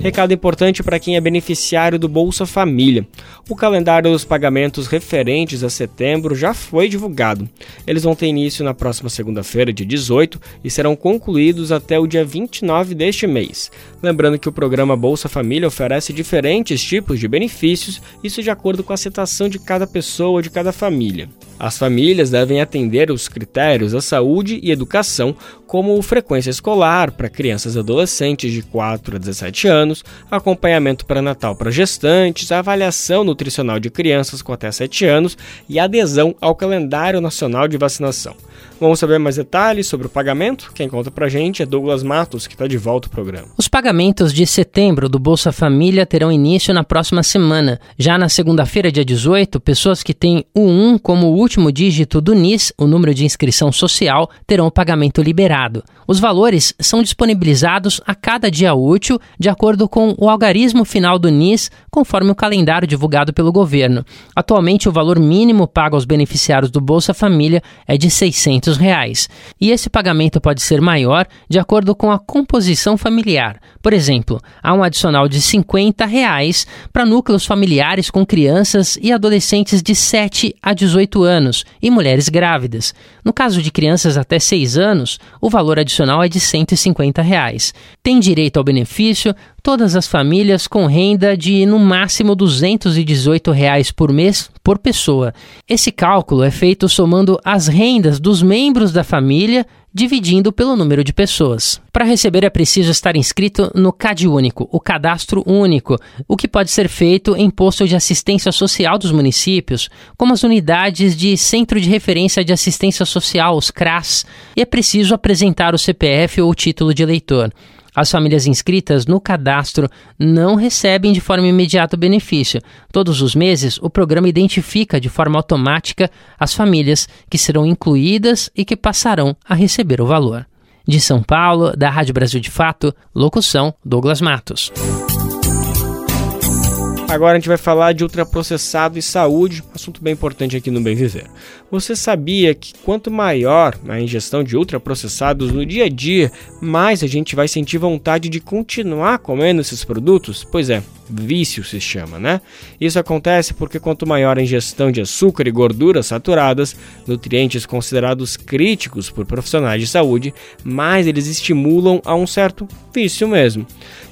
Recado importante para quem é beneficiário do Bolsa Família. O calendário dos pagamentos referentes a setembro já foi divulgado. Eles vão ter início na próxima segunda-feira, dia 18, e serão concluídos até o dia 29 deste mês. Lembrando que o programa Bolsa Família oferece diferentes tipos de benefícios, isso de acordo com a situação de cada pessoa de cada família. As famílias devem atender os critérios da saúde e educação, como frequência escolar para crianças e adolescentes de 4 a 17 anos, acompanhamento pré-natal para gestantes, avaliação nutricional de crianças com até 7 anos e adesão ao calendário nacional de vacinação. Vamos saber mais detalhes sobre o pagamento? Quem conta pra gente é Douglas Matos, que está de volta ao programa. Os pagamentos de setembro do Bolsa Família terão início na próxima semana. Já na segunda-feira, dia 18, pessoas que têm o 1 como último dígito do NIS, o número de inscrição social, terão o pagamento liberado. Os valores são disponibilizados a cada dia útil, de acordo com o algarismo final do NIS, conforme o calendário divulgado pelo governo. Atualmente, o valor mínimo pago aos beneficiários do Bolsa Família é de R$ 600 reais. E esse pagamento pode ser maior de acordo com a composição familiar. Por exemplo, há um adicional de 50 reais para núcleos familiares com crianças e adolescentes de 7 a 18 anos e mulheres grávidas. No caso de crianças até 6 anos, o valor adicional é de 150 reais. Tem direito ao benefício todas as famílias com renda de no máximo 218 reais por mês por pessoa. Esse cálculo é feito somando as rendas dos membros da família dividindo pelo número de pessoas. Para receber é preciso estar inscrito no CAD Único, o Cadastro Único, o que pode ser feito em posto de assistência social dos municípios, como as unidades de Centro de Referência de Assistência Social, os CRAS, e é preciso apresentar o CPF ou o título de eleitor. As famílias inscritas no cadastro não recebem de forma imediata o benefício. Todos os meses, o programa identifica de forma automática as famílias que serão incluídas e que passarão a receber o valor. De São Paulo, da Rádio Brasil de Fato, locução Douglas Matos. Agora a gente vai falar de ultraprocessado e saúde, assunto bem importante aqui no Bem Viver. Você sabia que quanto maior a ingestão de ultraprocessados no dia a dia, mais a gente vai sentir vontade de continuar comendo esses produtos? Pois é, vício se chama, né? Isso acontece porque quanto maior a ingestão de açúcar e gorduras saturadas, nutrientes considerados críticos por profissionais de saúde, mais eles estimulam a um certo vício mesmo.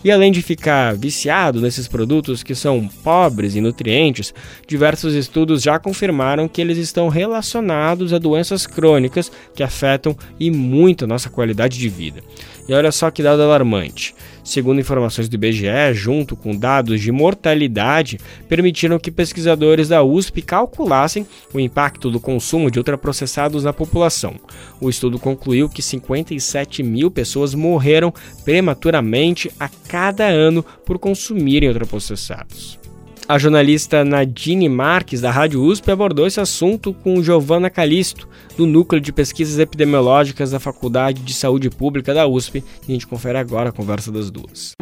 E além de ficar viciado nesses produtos que são pobres em nutrientes, diversos estudos já confirmaram que eles estão relacionados a doenças crônicas que afetam e muito a nossa qualidade de vida. E olha só que dado alarmante. Segundo informações do IBGE, junto com dados de mortalidade, permitiram que pesquisadores da USP calculassem o impacto do consumo de ultraprocessados na população. O estudo concluiu que 57 mil pessoas morreram prematuramente a cada ano por consumirem ultraprocessados. A jornalista Nadine Marques, da Rádio USP, abordou esse assunto com Giovanna Calisto, do Núcleo de Pesquisas Epidemiológicas da Faculdade de Saúde Pública da USP. E a gente confere agora a conversa das duas.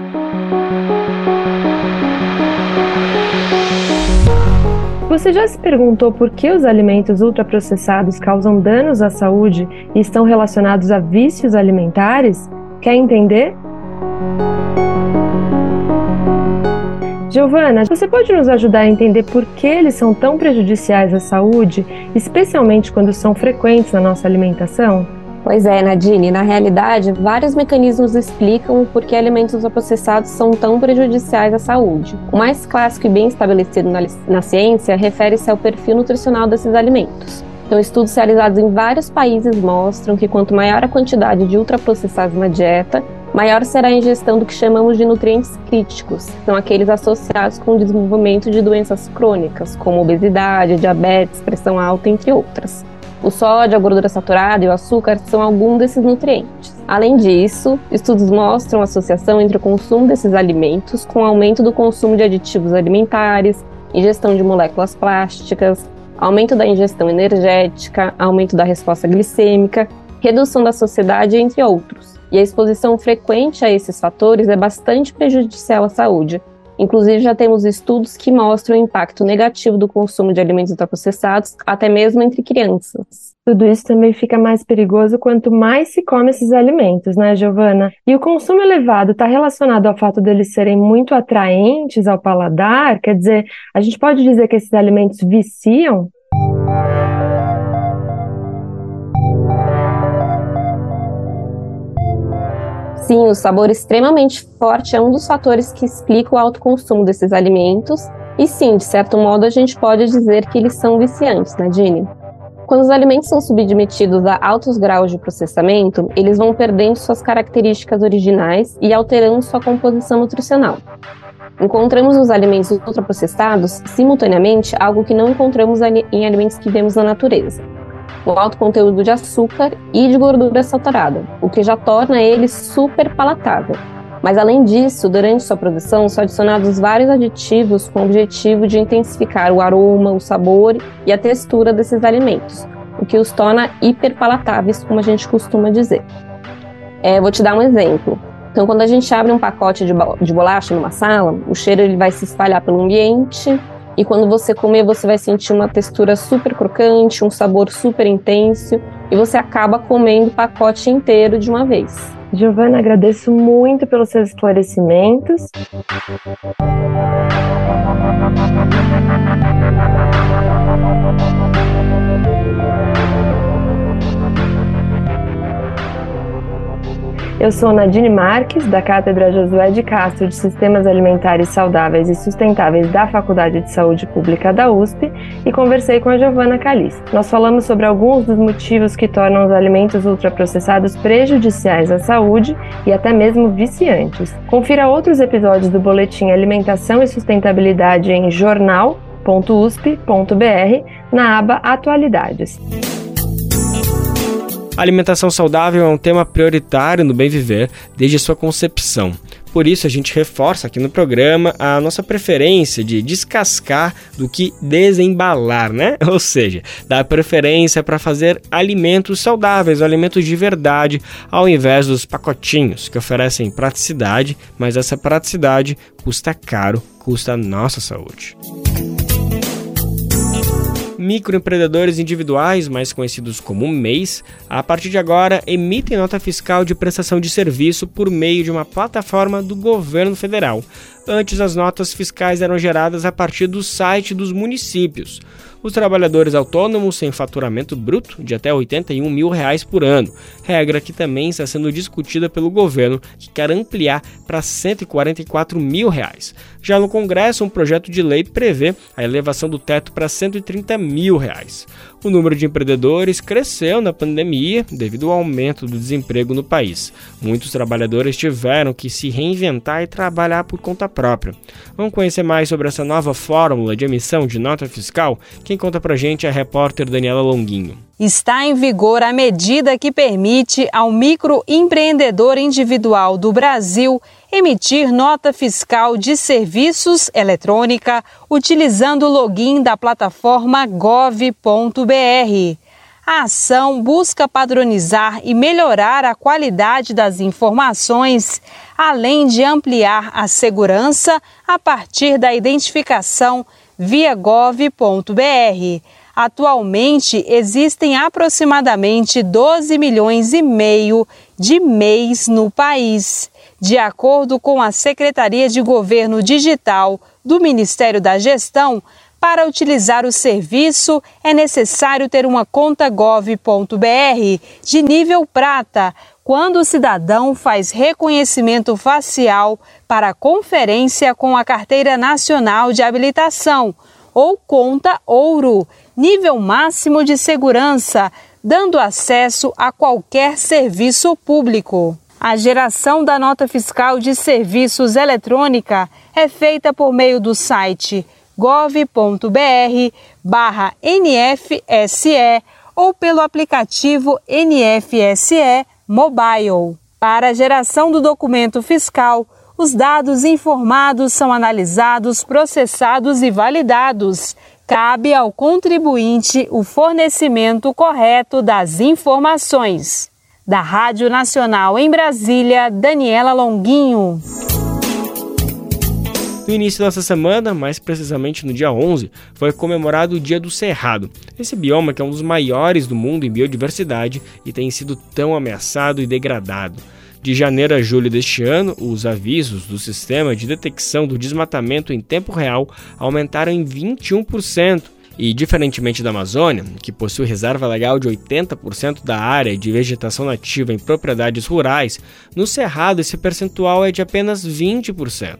Você já se perguntou por que os alimentos ultraprocessados causam danos à saúde e estão relacionados a vícios alimentares? Quer entender? Giovana, você pode nos ajudar a entender por que eles são tão prejudiciais à saúde, especialmente quando são frequentes na nossa alimentação? Pois é, Nadine, na realidade, vários mecanismos explicam por que alimentos ultraprocessados são tão prejudiciais à saúde. O mais clássico e bem estabelecido na, na ciência refere-se ao perfil nutricional desses alimentos. Então, estudos realizados em vários países mostram que quanto maior a quantidade de ultraprocessados na dieta, maior será a ingestão do que chamamos de nutrientes críticos, que são aqueles associados com o desenvolvimento de doenças crônicas, como obesidade, diabetes, pressão alta, entre outras. O sódio, a gordura saturada e o açúcar são alguns desses nutrientes. Além disso, estudos mostram a associação entre o consumo desses alimentos com aumento do consumo de aditivos alimentares, ingestão de moléculas plásticas, aumento da ingestão energética, aumento da resposta glicêmica, redução da sociedade, entre outros e a exposição frequente a esses fatores é bastante prejudicial à saúde. Inclusive, já temos estudos que mostram o impacto negativo do consumo de alimentos ultraprocessados, até mesmo entre crianças. Tudo isso também fica mais perigoso quanto mais se come esses alimentos, né, Giovana? E o consumo elevado está relacionado ao fato deles serem muito atraentes ao paladar? Quer dizer, a gente pode dizer que esses alimentos viciam? Sim, o sabor extremamente forte é um dos fatores que explica o alto consumo desses alimentos. E sim, de certo modo, a gente pode dizer que eles são viciantes, né, Dini? Quando os alimentos são submetidos a altos graus de processamento, eles vão perdendo suas características originais e alterando sua composição nutricional. Encontramos nos alimentos ultraprocessados, simultaneamente, algo que não encontramos em alimentos que vemos na natureza o alto conteúdo de açúcar e de gordura saturada, o que já torna ele super palatável. Mas além disso, durante sua produção são adicionados vários aditivos com o objetivo de intensificar o aroma, o sabor e a textura desses alimentos, o que os torna hiperpalatáveis, como a gente costuma dizer. É, vou te dar um exemplo. Então, quando a gente abre um pacote de bolacha numa sala, o cheiro ele vai se espalhar pelo ambiente, e quando você comer, você vai sentir uma textura super crocante, um sabor super intenso, e você acaba comendo o pacote inteiro de uma vez. Giovana, agradeço muito pelos seus esclarecimentos. Eu sou Nadine Marques, da Cátedra Josué de Castro de Sistemas Alimentares Saudáveis e Sustentáveis da Faculdade de Saúde Pública da USP e conversei com a Giovana Calista. Nós falamos sobre alguns dos motivos que tornam os alimentos ultraprocessados prejudiciais à saúde e até mesmo viciantes. Confira outros episódios do Boletim Alimentação e Sustentabilidade em jornal.usp.br na aba Atualidades. A alimentação saudável é um tema prioritário no bem viver desde sua concepção. Por isso, a gente reforça aqui no programa a nossa preferência de descascar do que desembalar, né? Ou seja, dar preferência para fazer alimentos saudáveis, alimentos de verdade, ao invés dos pacotinhos que oferecem praticidade, mas essa praticidade custa caro, custa a nossa saúde microempreendedores individuais, mais conhecidos como MEIs, a partir de agora emitem nota fiscal de prestação de serviço por meio de uma plataforma do governo federal. Antes, as notas fiscais eram geradas a partir do site dos municípios os trabalhadores autônomos sem faturamento bruto de até 81 mil reais por ano, regra que também está sendo discutida pelo governo, que quer ampliar para 144 mil reais. Já no Congresso, um projeto de lei prevê a elevação do teto para 130 mil reais. O número de empreendedores cresceu na pandemia devido ao aumento do desemprego no país. Muitos trabalhadores tiveram que se reinventar e trabalhar por conta própria. Vamos conhecer mais sobre essa nova fórmula de emissão de nota fiscal? Quem conta pra gente é a repórter Daniela Longuinho. Está em vigor a medida que permite ao microempreendedor individual do Brasil emitir nota fiscal de serviços eletrônica utilizando o login da plataforma gov.br. A ação busca padronizar e melhorar a qualidade das informações, além de ampliar a segurança a partir da identificação via gov.br. Atualmente existem aproximadamente 12 milhões e meio de MEIs no país. De acordo com a Secretaria de Governo Digital do Ministério da Gestão, para utilizar o serviço é necessário ter uma conta gov.br de nível prata, quando o cidadão faz reconhecimento facial para conferência com a Carteira Nacional de Habilitação, ou conta ouro, nível máximo de segurança, dando acesso a qualquer serviço público. A geração da nota fiscal de serviços eletrônica é feita por meio do site gov.br barra NFSE ou pelo aplicativo NFSE Mobile. Para a geração do documento fiscal, os dados informados são analisados, processados e validados. Cabe ao contribuinte o fornecimento correto das informações. Da Rádio Nacional em Brasília, Daniela Longuinho. No início dessa semana, mais precisamente no dia 11, foi comemorado o Dia do Cerrado. Esse bioma que é um dos maiores do mundo em biodiversidade e tem sido tão ameaçado e degradado. De janeiro a julho deste ano, os avisos do sistema de detecção do desmatamento em tempo real aumentaram em 21%, e, diferentemente da Amazônia, que possui reserva legal de 80% da área de vegetação nativa em propriedades rurais, no Cerrado esse percentual é de apenas 20%.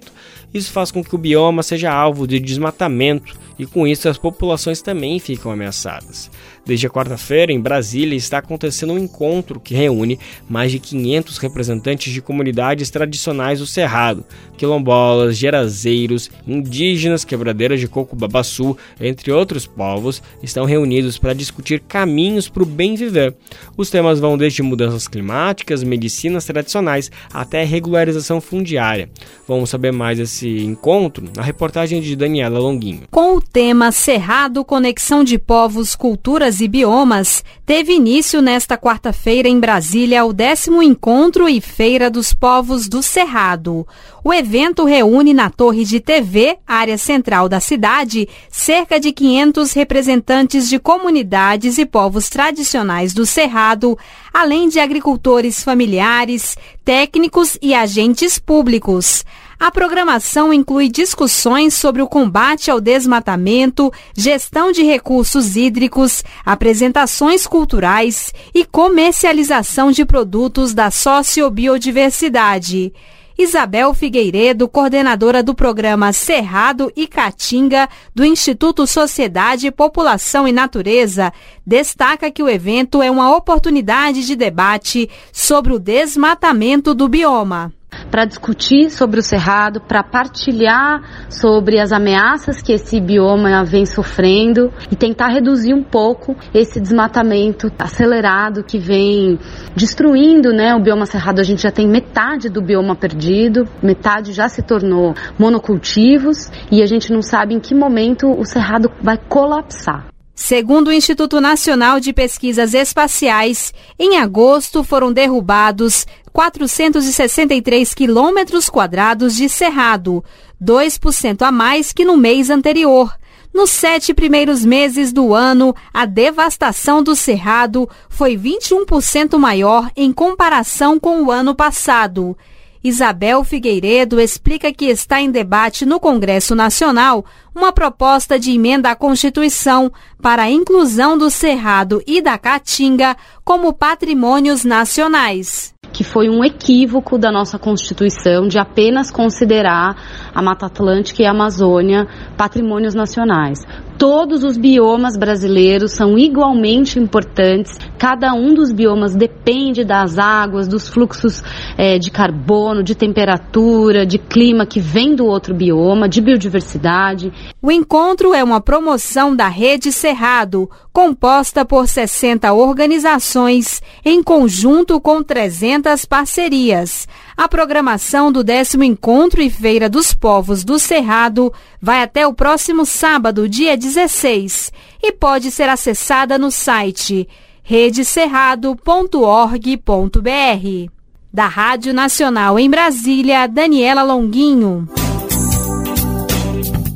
Isso faz com que o bioma seja alvo de desmatamento e, com isso, as populações também ficam ameaçadas. Desde a quarta-feira, em Brasília, está acontecendo um encontro que reúne mais de 500 representantes de comunidades tradicionais do Cerrado, quilombolas, gerazeiros, indígenas, quebradeiras de coco babaçu, entre outros povos, estão reunidos para discutir caminhos para o bem viver. Os temas vão desde mudanças climáticas, medicinas tradicionais, até regularização fundiária. Vamos saber mais desse encontro na reportagem de Daniela Longuinho. Com o tema Cerrado Conexão de Povos, Culturas e Biomas, teve início nesta quarta-feira em Brasília o décimo Encontro e Feira dos Povos do Cerrado. O evento reúne na Torre de TV, área central da cidade, cerca de 500 representantes de comunidades e povos tradicionais do Cerrado, além de agricultores familiares, técnicos e agentes públicos. A programação inclui discussões sobre o combate ao desmatamento, gestão de recursos hídricos, apresentações culturais e comercialização de produtos da sociobiodiversidade. Isabel Figueiredo, coordenadora do programa Cerrado e Caatinga do Instituto Sociedade, População e Natureza, destaca que o evento é uma oportunidade de debate sobre o desmatamento do bioma para discutir sobre o cerrado, para partilhar sobre as ameaças que esse bioma vem sofrendo e tentar reduzir um pouco esse desmatamento acelerado que vem destruindo, né, o bioma cerrado. A gente já tem metade do bioma perdido, metade já se tornou monocultivos e a gente não sabe em que momento o cerrado vai colapsar. Segundo o Instituto Nacional de Pesquisas Espaciais, em agosto foram derrubados 463 quilômetros quadrados de cerrado, 2% a mais que no mês anterior. Nos sete primeiros meses do ano, a devastação do cerrado foi 21% maior em comparação com o ano passado. Isabel Figueiredo explica que está em debate no Congresso Nacional uma proposta de emenda à Constituição para a inclusão do Cerrado e da Caatinga como patrimônios nacionais que foi um equívoco da nossa Constituição de apenas considerar a Mata Atlântica e a Amazônia patrimônios nacionais. Todos os biomas brasileiros são igualmente importantes. Cada um dos biomas depende das águas, dos fluxos é, de carbono, de temperatura, de clima que vem do outro bioma, de biodiversidade. O encontro é uma promoção da Rede Cerrado, composta por 60 organizações, em conjunto com 300 parcerias. A programação do décimo Encontro e Feira dos Povos do Cerrado vai até o próximo sábado, dia 16, e pode ser acessada no site redecerrado.org.br. Da Rádio Nacional em Brasília, Daniela Longuinho.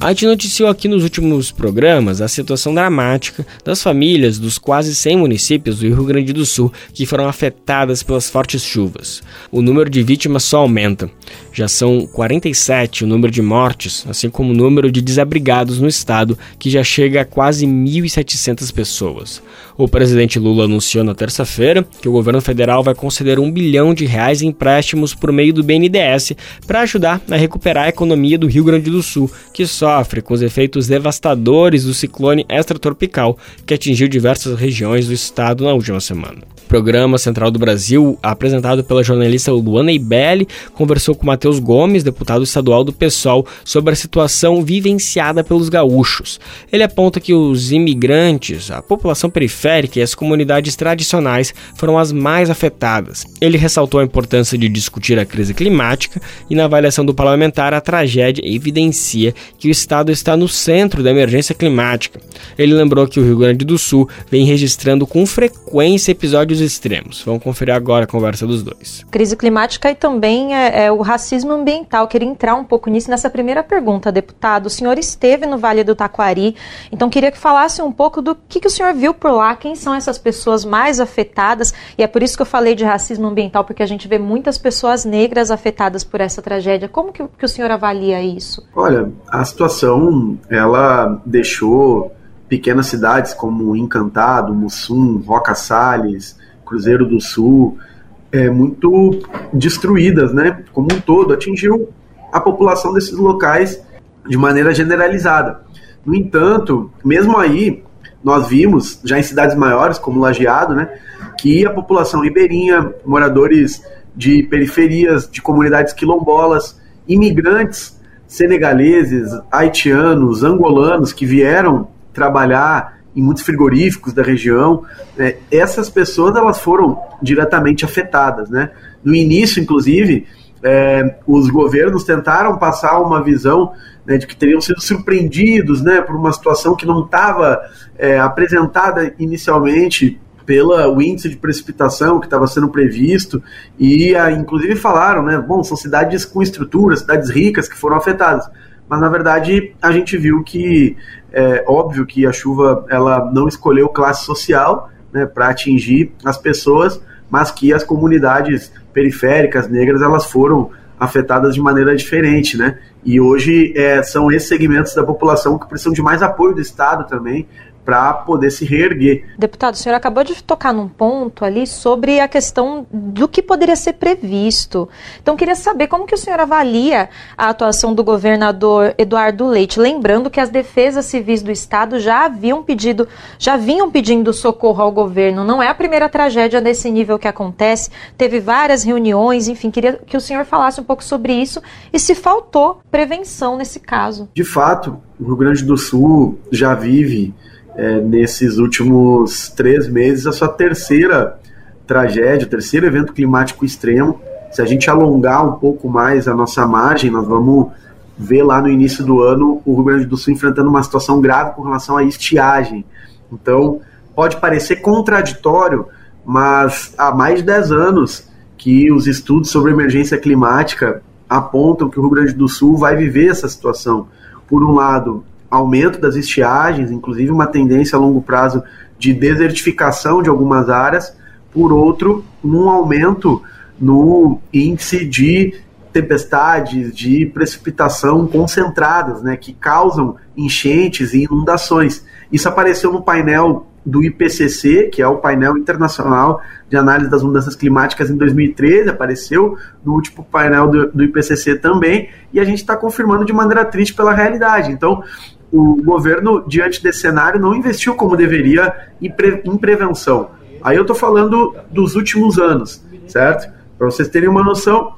A gente noticiou aqui nos últimos programas a situação dramática das famílias dos quase 100 municípios do Rio Grande do Sul que foram afetadas pelas fortes chuvas. O número de vítimas só aumenta. Já são 47 o número de mortes, assim como o número de desabrigados no estado, que já chega a quase 1.700 pessoas. O presidente Lula anunciou na terça-feira que o governo federal vai conceder um bilhão de reais em empréstimos por meio do BNDES para ajudar a recuperar a economia do Rio Grande do Sul, que sofre com os efeitos devastadores do ciclone extratropical que atingiu diversas regiões do estado na última semana. Programa Central do Brasil, apresentado pela jornalista Luana Ibelli, conversou com Matheus Gomes, deputado estadual do PSOL, sobre a situação vivenciada pelos gaúchos. Ele aponta que os imigrantes, a população periférica e as comunidades tradicionais foram as mais afetadas. Ele ressaltou a importância de discutir a crise climática e, na avaliação do parlamentar, a tragédia evidencia que o estado está no centro da emergência climática. Ele lembrou que o Rio Grande do Sul vem registrando com frequência episódios extremos. Vamos conferir agora a conversa dos dois. Crise climática e também é, é o racismo ambiental. Queria entrar um pouco nisso nessa primeira pergunta, deputado. O senhor esteve no Vale do Taquari, então queria que falasse um pouco do que, que o senhor viu por lá, quem são essas pessoas mais afetadas, e é por isso que eu falei de racismo ambiental, porque a gente vê muitas pessoas negras afetadas por essa tragédia. Como que, que o senhor avalia isso? Olha, a situação, ela deixou pequenas cidades como Encantado, Mussum, Roca Salles, Cruzeiro do Sul, é, muito destruídas, né? Como um todo, atingiu a população desses locais de maneira generalizada. No entanto, mesmo aí, nós vimos, já em cidades maiores, como Lajeado, né, que a população ribeirinha, moradores de periferias, de comunidades quilombolas, imigrantes senegaleses, haitianos, angolanos que vieram trabalhar em muitos frigoríficos da região, né, essas pessoas elas foram diretamente afetadas, né? No início, inclusive, é, os governos tentaram passar uma visão né, de que teriam sido surpreendidos, né, por uma situação que não estava é, apresentada inicialmente pela o índice de precipitação que estava sendo previsto e a, inclusive falaram, né, bom, são cidades com estrutura, cidades ricas que foram afetadas mas na verdade a gente viu que é óbvio que a chuva ela não escolheu classe social né, para atingir as pessoas, mas que as comunidades periféricas negras elas foram afetadas de maneira diferente, né? E hoje é, são esses segmentos da população que precisam de mais apoio do Estado também para poder se reerguer. Deputado, o senhor acabou de tocar num ponto ali sobre a questão do que poderia ser previsto. Então, queria saber como que o senhor avalia a atuação do governador Eduardo Leite, lembrando que as defesas civis do Estado já haviam pedido, já vinham pedindo socorro ao governo. Não é a primeira tragédia desse nível que acontece. Teve várias reuniões, enfim, queria que o senhor falasse um pouco sobre isso e se faltou prevenção nesse caso. De fato, o Rio Grande do Sul já vive é, nesses últimos três meses a sua terceira tragédia, o terceiro evento climático extremo. Se a gente alongar um pouco mais a nossa margem, nós vamos ver lá no início do ano o Rio Grande do Sul enfrentando uma situação grave com relação à estiagem. Então, pode parecer contraditório, mas há mais de 10 anos que os estudos sobre emergência climática apontam que o Rio Grande do Sul vai viver essa situação. Por um lado, aumento das estiagens, inclusive uma tendência a longo prazo de desertificação de algumas áreas, por outro, um aumento no índice de tempestades, de precipitação concentradas, né, que causam enchentes e inundações. Isso apareceu no painel do IPCC, que é o painel internacional de análise das mudanças climáticas em 2013, apareceu no último painel do, do IPCC também, e a gente está confirmando de maneira triste pela realidade. Então, o governo, diante desse cenário, não investiu como deveria em, pre, em prevenção. Aí eu estou falando dos últimos anos, certo? Para vocês terem uma noção,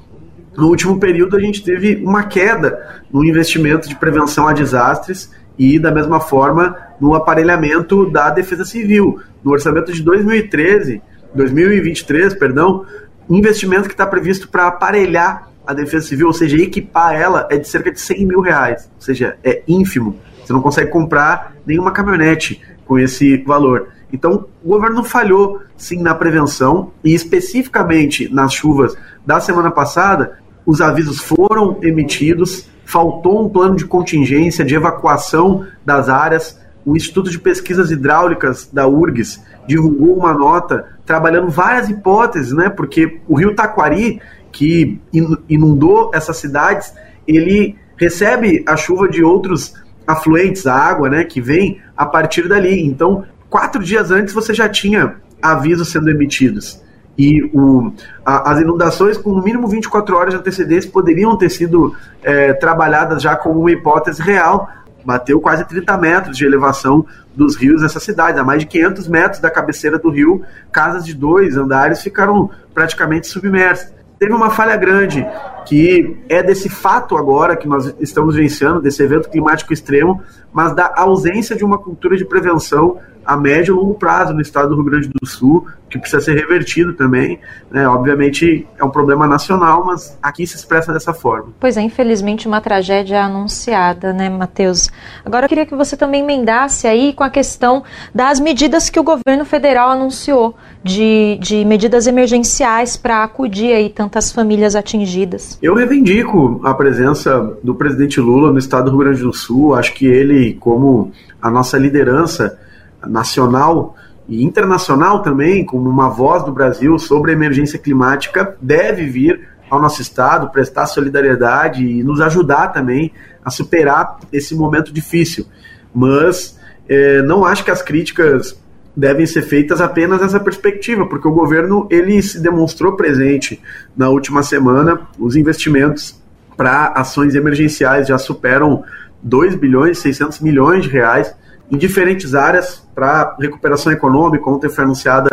no último período a gente teve uma queda no investimento de prevenção a desastres e, da mesma forma, no aparelhamento da Defesa Civil. No orçamento de 2013, 2023, perdão, investimento que está previsto para aparelhar a Defesa Civil, ou seja, equipar ela, é de cerca de 100 mil reais, ou seja, é ínfimo. Você não consegue comprar nenhuma caminhonete com esse valor. Então, o governo falhou sim na prevenção e especificamente nas chuvas da semana passada, os avisos foram emitidos, faltou um plano de contingência de evacuação das áreas. O Instituto de Pesquisas Hidráulicas da URGS divulgou uma nota trabalhando várias hipóteses, né? Porque o Rio Taquari, que inundou essas cidades, ele recebe a chuva de outros afluentes, a água, né, que vem a partir dali. Então, quatro dias antes você já tinha avisos sendo emitidos. E o, a, as inundações, com no mínimo 24 horas de antecedência, poderiam ter sido é, trabalhadas já como uma hipótese real. Bateu quase 30 metros de elevação dos rios nessa cidade, a mais de 500 metros da cabeceira do rio, casas de dois andares ficaram praticamente submersas teve uma falha grande, que é desse fato agora que nós estamos vencendo, desse evento climático extremo, mas da ausência de uma cultura de prevenção a médio e longo prazo no estado do Rio Grande do Sul, que precisa ser revertido também. Né? Obviamente é um problema nacional, mas aqui se expressa dessa forma. Pois é, infelizmente uma tragédia anunciada, né, Matheus? Agora eu queria que você também emendasse aí com a questão das medidas que o governo federal anunciou, de, de medidas emergenciais para acudir aí tantas famílias atingidas. Eu reivindico a presença do presidente Lula no estado do Rio Grande do Sul. Acho que ele, como a nossa liderança, nacional e internacional também, como uma voz do Brasil sobre a emergência climática, deve vir ao nosso estado, prestar solidariedade e nos ajudar também a superar esse momento difícil. Mas é, não acho que as críticas devem ser feitas apenas nessa perspectiva, porque o governo ele se demonstrou presente na última semana, os investimentos para ações emergenciais já superam 2 bilhões e 600 milhões de reais em diferentes áreas para recuperação econômica. Ontem foi anunciada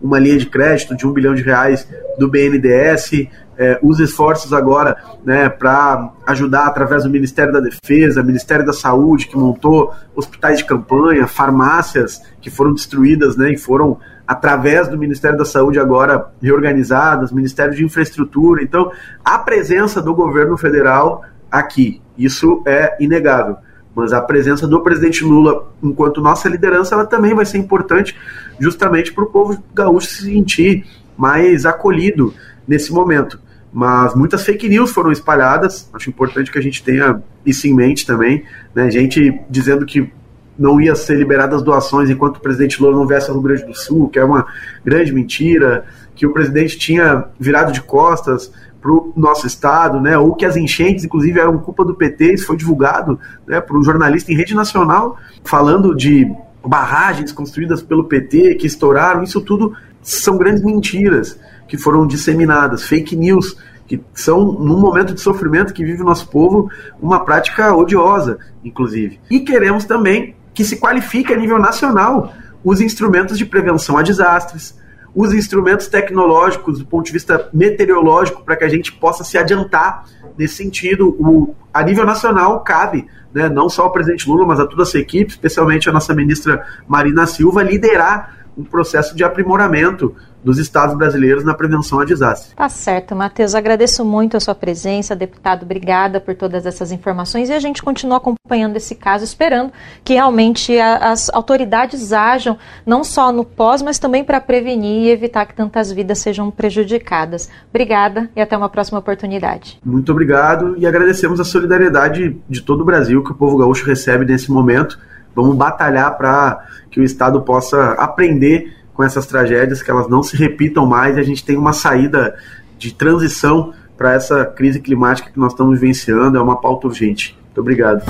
uma linha de crédito de um bilhão de reais do BNDES. É, os esforços agora né, para ajudar através do Ministério da Defesa, Ministério da Saúde, que montou hospitais de campanha, farmácias que foram destruídas né, e foram, através do Ministério da Saúde, agora reorganizadas, Ministério de Infraestrutura. Então, a presença do governo federal aqui, isso é inegável mas a presença do presidente Lula enquanto nossa liderança ela também vai ser importante justamente para o povo gaúcho se sentir mais acolhido nesse momento. Mas muitas fake news foram espalhadas, acho importante que a gente tenha isso em mente também, né? Gente dizendo que não ia ser liberadas doações enquanto o presidente Lula não viesse ao Rio Grande do Sul, que é uma grande mentira, que o presidente tinha virado de costas para o nosso estado, né, ou que as enchentes, inclusive, eram culpa do PT, isso foi divulgado né, por um jornalista em rede nacional, falando de barragens construídas pelo PT que estouraram, isso tudo são grandes mentiras que foram disseminadas, fake news, que são, num momento de sofrimento que vive o nosso povo, uma prática odiosa, inclusive. E queremos também que se qualifique a nível nacional os instrumentos de prevenção a desastres, os instrumentos tecnológicos do ponto de vista meteorológico para que a gente possa se adiantar nesse sentido. O, a nível nacional, cabe, né, não só ao presidente Lula, mas a toda a sua equipe, especialmente a nossa ministra Marina Silva, liderar um processo de aprimoramento dos estados brasileiros na prevenção a desastres. Tá certo, Matheus. Agradeço muito a sua presença, deputado. Obrigada por todas essas informações e a gente continua acompanhando esse caso, esperando que realmente a, as autoridades ajam não só no pós, mas também para prevenir e evitar que tantas vidas sejam prejudicadas. Obrigada e até uma próxima oportunidade. Muito obrigado e agradecemos a solidariedade de todo o Brasil que o povo gaúcho recebe nesse momento. Vamos batalhar para que o Estado possa aprender com essas tragédias, que elas não se repitam mais e a gente tem uma saída de transição para essa crise climática que nós estamos vivenciando, é uma pauta urgente. Muito obrigado.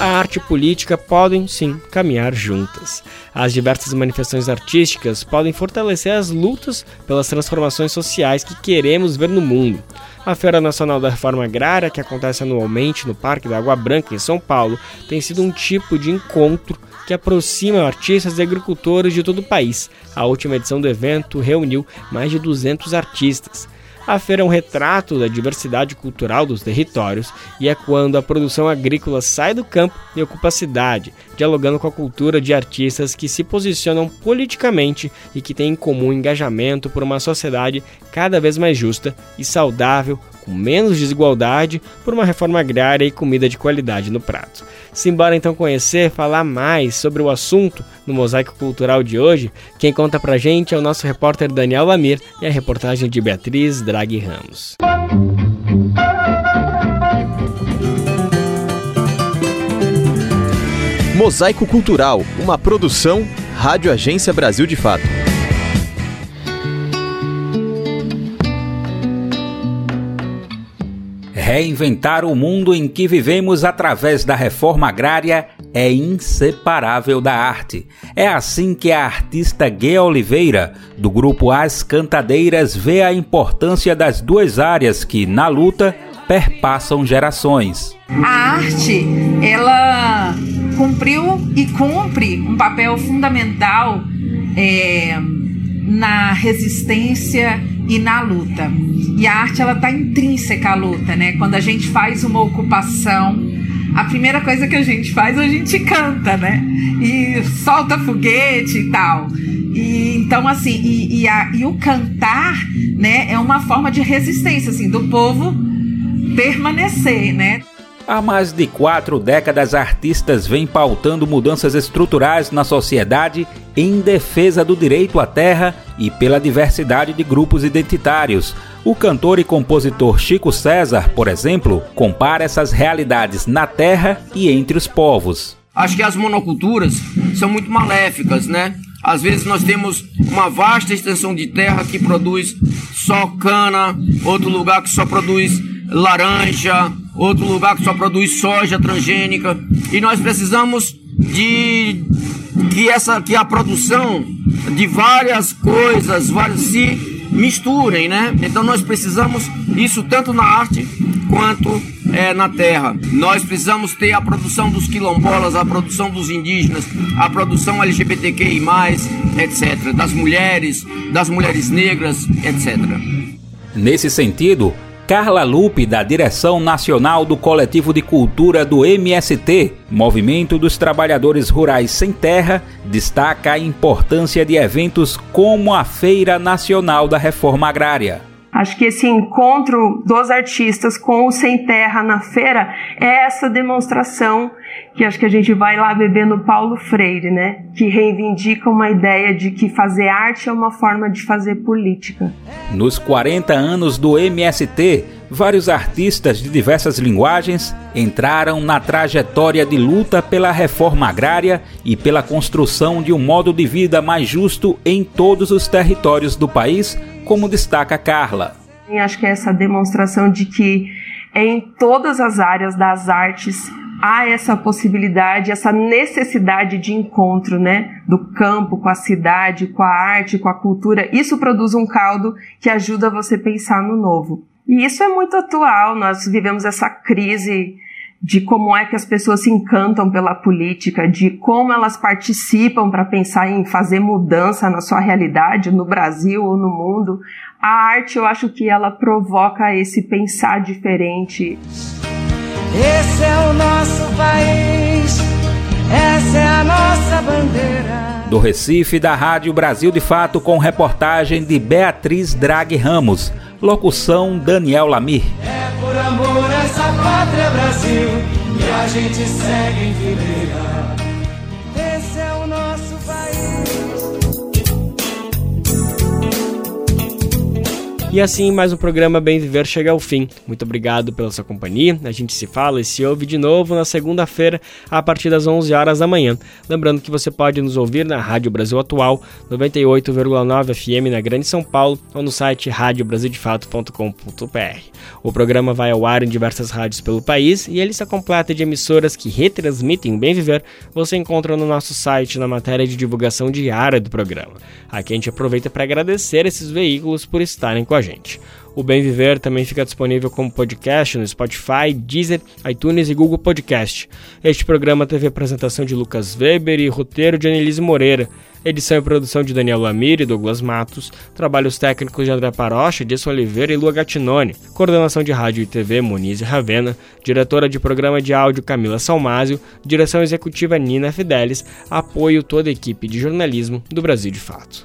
a arte e política podem sim caminhar juntas. As diversas manifestações artísticas podem fortalecer as lutas pelas transformações sociais que queremos ver no mundo. A Feira Nacional da Reforma Agrária, que acontece anualmente no Parque da Água Branca, em São Paulo, tem sido um tipo de encontro que aproxima artistas e agricultores de todo o país. A última edição do evento reuniu mais de 200 artistas. A feira é um retrato da diversidade cultural dos territórios e é quando a produção agrícola sai do campo e ocupa a cidade, dialogando com a cultura de artistas que se posicionam politicamente e que têm em comum engajamento por uma sociedade cada vez mais justa e saudável, com menos desigualdade, por uma reforma agrária e comida de qualidade no prato. Simbora então conhecer, falar mais sobre o assunto no Mosaico Cultural de hoje. Quem conta pra gente é o nosso repórter Daniel Lamir e a reportagem de Beatriz Draghi Ramos. Mosaico Cultural, uma produção Rádio Agência Brasil de Fato. Reinventar o mundo em que vivemos através da reforma agrária é inseparável da arte. É assim que a artista Gê Oliveira, do grupo As Cantadeiras, vê a importância das duas áreas que, na luta, perpassam gerações. A arte, ela cumpriu e cumpre um papel fundamental é, na resistência e na luta. E a arte ela tá intrínseca à luta, né? Quando a gente faz uma ocupação, a primeira coisa que a gente faz, a gente canta, né? E solta foguete e tal. E, então, assim, e, e, a, e o cantar, né, é uma forma de resistência, assim, do povo permanecer, né? Há mais de quatro décadas, artistas vêm pautando mudanças estruturais na sociedade em defesa do direito à terra e pela diversidade de grupos identitários. O cantor e compositor Chico César, por exemplo, compara essas realidades na terra e entre os povos. Acho que as monoculturas são muito maléficas, né? Às vezes nós temos uma vasta extensão de terra que produz só cana, outro lugar que só produz laranja, outro lugar que só produz soja transgênica, e nós precisamos de que essa que a produção de várias coisas várias, se misturem, né? Então nós precisamos isso tanto na arte quanto é, na terra. Nós precisamos ter a produção dos quilombolas, a produção dos indígenas, a produção LGBTQI+, etc., das mulheres, das mulheres negras, etc. Nesse sentido, Carla Lupe, da direção nacional do Coletivo de Cultura do MST, Movimento dos Trabalhadores Rurais Sem Terra, destaca a importância de eventos como a Feira Nacional da Reforma Agrária. Acho que esse encontro dos artistas com o Sem Terra na feira é essa demonstração que acho que a gente vai lá beber no Paulo Freire, né? Que reivindica uma ideia de que fazer arte é uma forma de fazer política. Nos 40 anos do MST, vários artistas de diversas linguagens entraram na trajetória de luta pela reforma agrária e pela construção de um modo de vida mais justo em todos os territórios do país, como destaca Carla. E acho que é essa demonstração de que em todas as áreas das artes há essa possibilidade, essa necessidade de encontro, né, do campo com a cidade, com a arte, com a cultura. Isso produz um caldo que ajuda você a pensar no novo. E isso é muito atual. Nós vivemos essa crise de como é que as pessoas se encantam pela política, de como elas participam para pensar em fazer mudança na sua realidade, no Brasil ou no mundo. A arte, eu acho que ela provoca esse pensar diferente. Esse é o nosso país, essa é a nossa bandeira. Do Recife, da Rádio Brasil de Fato, com reportagem de Beatriz Drag Ramos. Locução Daniel Lamir. É por amor essa pátria Brasil que a gente segue em fileira. E assim, mais um programa Bem Viver chega ao fim. Muito obrigado pela sua companhia. A gente se fala e se ouve de novo na segunda-feira, a partir das 11 horas da manhã. Lembrando que você pode nos ouvir na Rádio Brasil Atual, 98,9 FM na Grande São Paulo, ou no site radiobrasildefato.com.br. O programa vai ao ar em diversas rádios pelo país e a lista completa de emissoras que retransmitem o Bem Viver você encontra no nosso site na matéria de divulgação diária do programa. Aqui a gente aproveita para agradecer esses veículos por estarem com a gente. O Bem Viver também fica disponível como podcast no Spotify, Deezer, iTunes e Google Podcast. Este programa teve apresentação de Lucas Weber e roteiro de Anelise Moreira, edição e produção de Daniel Lamir e Douglas Matos, trabalhos técnicos de André Parocha, Edson Oliveira e Lua Gattinone, coordenação de rádio e TV Monize Ravena, diretora de programa de áudio Camila Salmásio, direção executiva Nina Fidelis, apoio toda a equipe de jornalismo do Brasil de Fato.